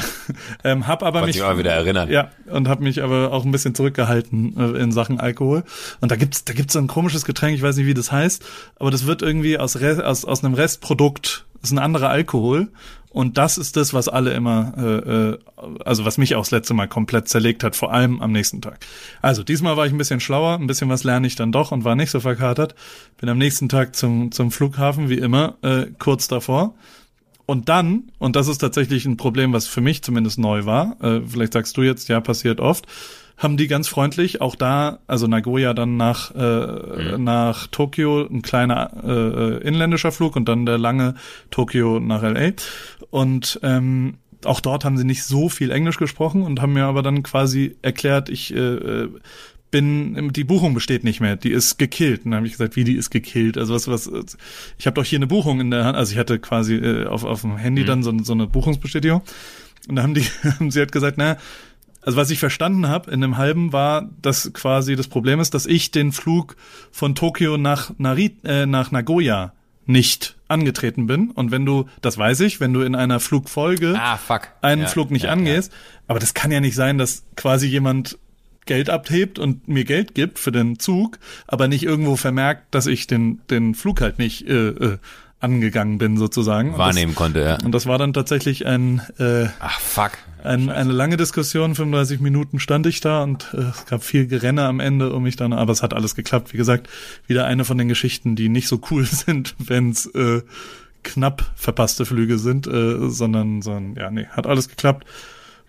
ähm, hab aber Wollte mich mal wieder erinnern. ja, und habe mich aber auch ein bisschen zurückgehalten äh, in Sachen Alkohol. Und da gibt's da gibt's so ein komisches Getränk, ich weiß nicht, wie das heißt, aber das wird irgendwie aus Re aus aus einem Restprodukt, ist ein anderer Alkohol und das ist das, was alle immer äh, äh, also was mich auch das letzte Mal komplett zerlegt hat, vor allem am nächsten Tag. Also, diesmal war ich ein bisschen schlauer, ein bisschen was lerne ich dann doch und war nicht so verkatert. Bin am nächsten Tag zum zum Flughafen wie immer äh, kurz davor und dann, und das ist tatsächlich ein Problem, was für mich zumindest neu war, äh, vielleicht sagst du jetzt, ja, passiert oft, haben die ganz freundlich auch da, also Nagoya dann nach äh, Mhm. nach Tokio ein kleiner äh, inländischer Flug und dann der lange Tokio nach LA und ähm, auch dort haben sie nicht so viel Englisch gesprochen und haben mir aber dann quasi erklärt, ich äh, äh, bin, die Buchung besteht nicht mehr, die ist gekillt. Und dann habe ich gesagt, wie die ist gekillt? Also was, was, ich habe doch hier eine Buchung in der Hand, also ich hatte quasi äh, auf, auf dem Handy dann so, so eine Buchungsbestätigung. Und da haben die, haben sie hat gesagt, na, also was ich verstanden habe in einem halben war, dass quasi das Problem ist, dass ich den Flug von Tokio nach Nari, äh, nach Nagoya nicht angetreten bin. Und wenn du, das weiß ich, wenn du in einer Flugfolge Ah, einen Ja, Flug nicht ja, angehst, aber das kann ja nicht sein, dass quasi jemand Geld abhebt und mir Geld gibt für den Zug, aber nicht irgendwo vermerkt, dass ich den den Flug halt nicht äh, äh, angegangen bin sozusagen. Wahrnehmen konnte, ja. Das, und das war dann tatsächlich ein äh, Ach, fuck. ein, eine lange Diskussion, 35 Minuten stand ich da und äh, es gab viel Gerenne am Ende um mich dann, aber es hat alles geklappt. Wie gesagt, wieder eine von den Geschichten, die nicht so cool sind, wenn es äh, knapp verpasste Flüge sind, äh, sondern, sondern ja, nee, hat alles geklappt.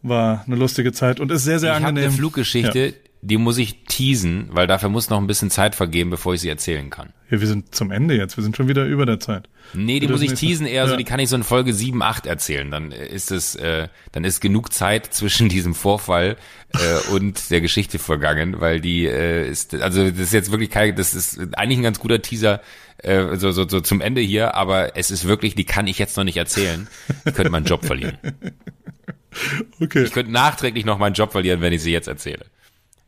War eine lustige Zeit und ist sehr, sehr Ich habe angenehm. eine Fluggeschichte, Ja. Die muss ich teasen, weil dafür muss noch ein bisschen Zeit vergehen, bevor ich sie erzählen kann. Ja, wir sind zum Ende jetzt, wir sind schon wieder über der Zeit. Nee, die muss ich teasen eher so, Ja. die kann ich so in Folge 7, 8 erzählen. Dann ist es, äh, dann ist genug Zeit zwischen diesem Vorfall äh, und der Geschichte vergangen, weil die äh, ist, also das ist jetzt wirklich kein, das ist eigentlich ein ganz guter Teaser, äh, so, so, so zum Ende hier, aber es ist wirklich, die kann ich jetzt noch nicht erzählen. Ich könnte meinen Job verlieren. Okay. Ich könnte nachträglich noch meinen Job verlieren, wenn ich sie jetzt erzähle.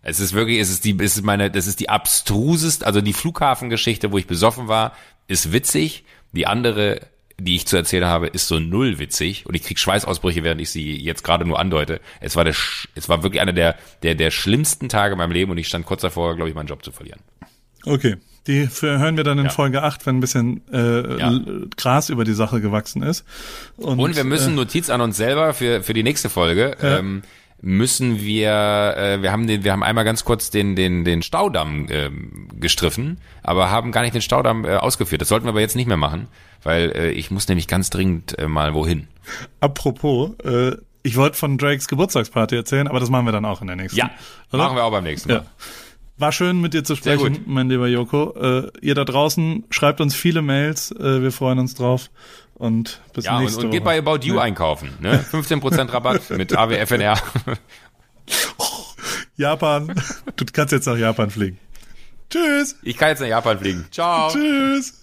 Es ist wirklich, es ist die, es ist meine, das ist die abstrusest, also die Flughafengeschichte, wo ich besoffen war, ist witzig. Die andere, die ich zu erzählen habe, ist so null witzig und ich krieg Schweißausbrüche, während ich sie jetzt gerade nur andeute. Es war der, es war wirklich einer der, der, der schlimmsten Tage in meinem Leben und ich stand kurz davor, glaube ich, meinen Job zu verlieren. Okay. Die hören wir dann in Ja. Folge 8, wenn ein bisschen äh, Ja. Gras über die Sache gewachsen ist. Und, Und wir müssen äh, Notiz an uns selber für, für die nächste Folge. Ja. Ähm, müssen wir, äh, wir haben den, wir haben einmal ganz kurz den, den, den Staudamm ähm, gestriffen, aber haben gar nicht den Staudamm äh, ausgeführt. Das sollten wir aber jetzt nicht mehr machen, weil äh, ich muss nämlich ganz dringend äh, mal wohin. Apropos, äh, ich wollte von Drakes Geburtstagsparty erzählen, aber das machen wir dann auch in der nächsten. Ja, Oder? machen wir auch beim nächsten Mal. Ja. War schön mit dir zu sprechen, mein lieber Joko. Äh, ihr da draußen schreibt uns viele Mails, äh, wir freuen uns drauf und bis Ja, und, nächste und geht Woche. bei About You einkaufen. Ne? 15% Rabatt mit AWFNR. Japan. Du kannst jetzt nach Japan fliegen. Tschüss. Ich kann jetzt nach Japan fliegen. Ciao. Tschüss.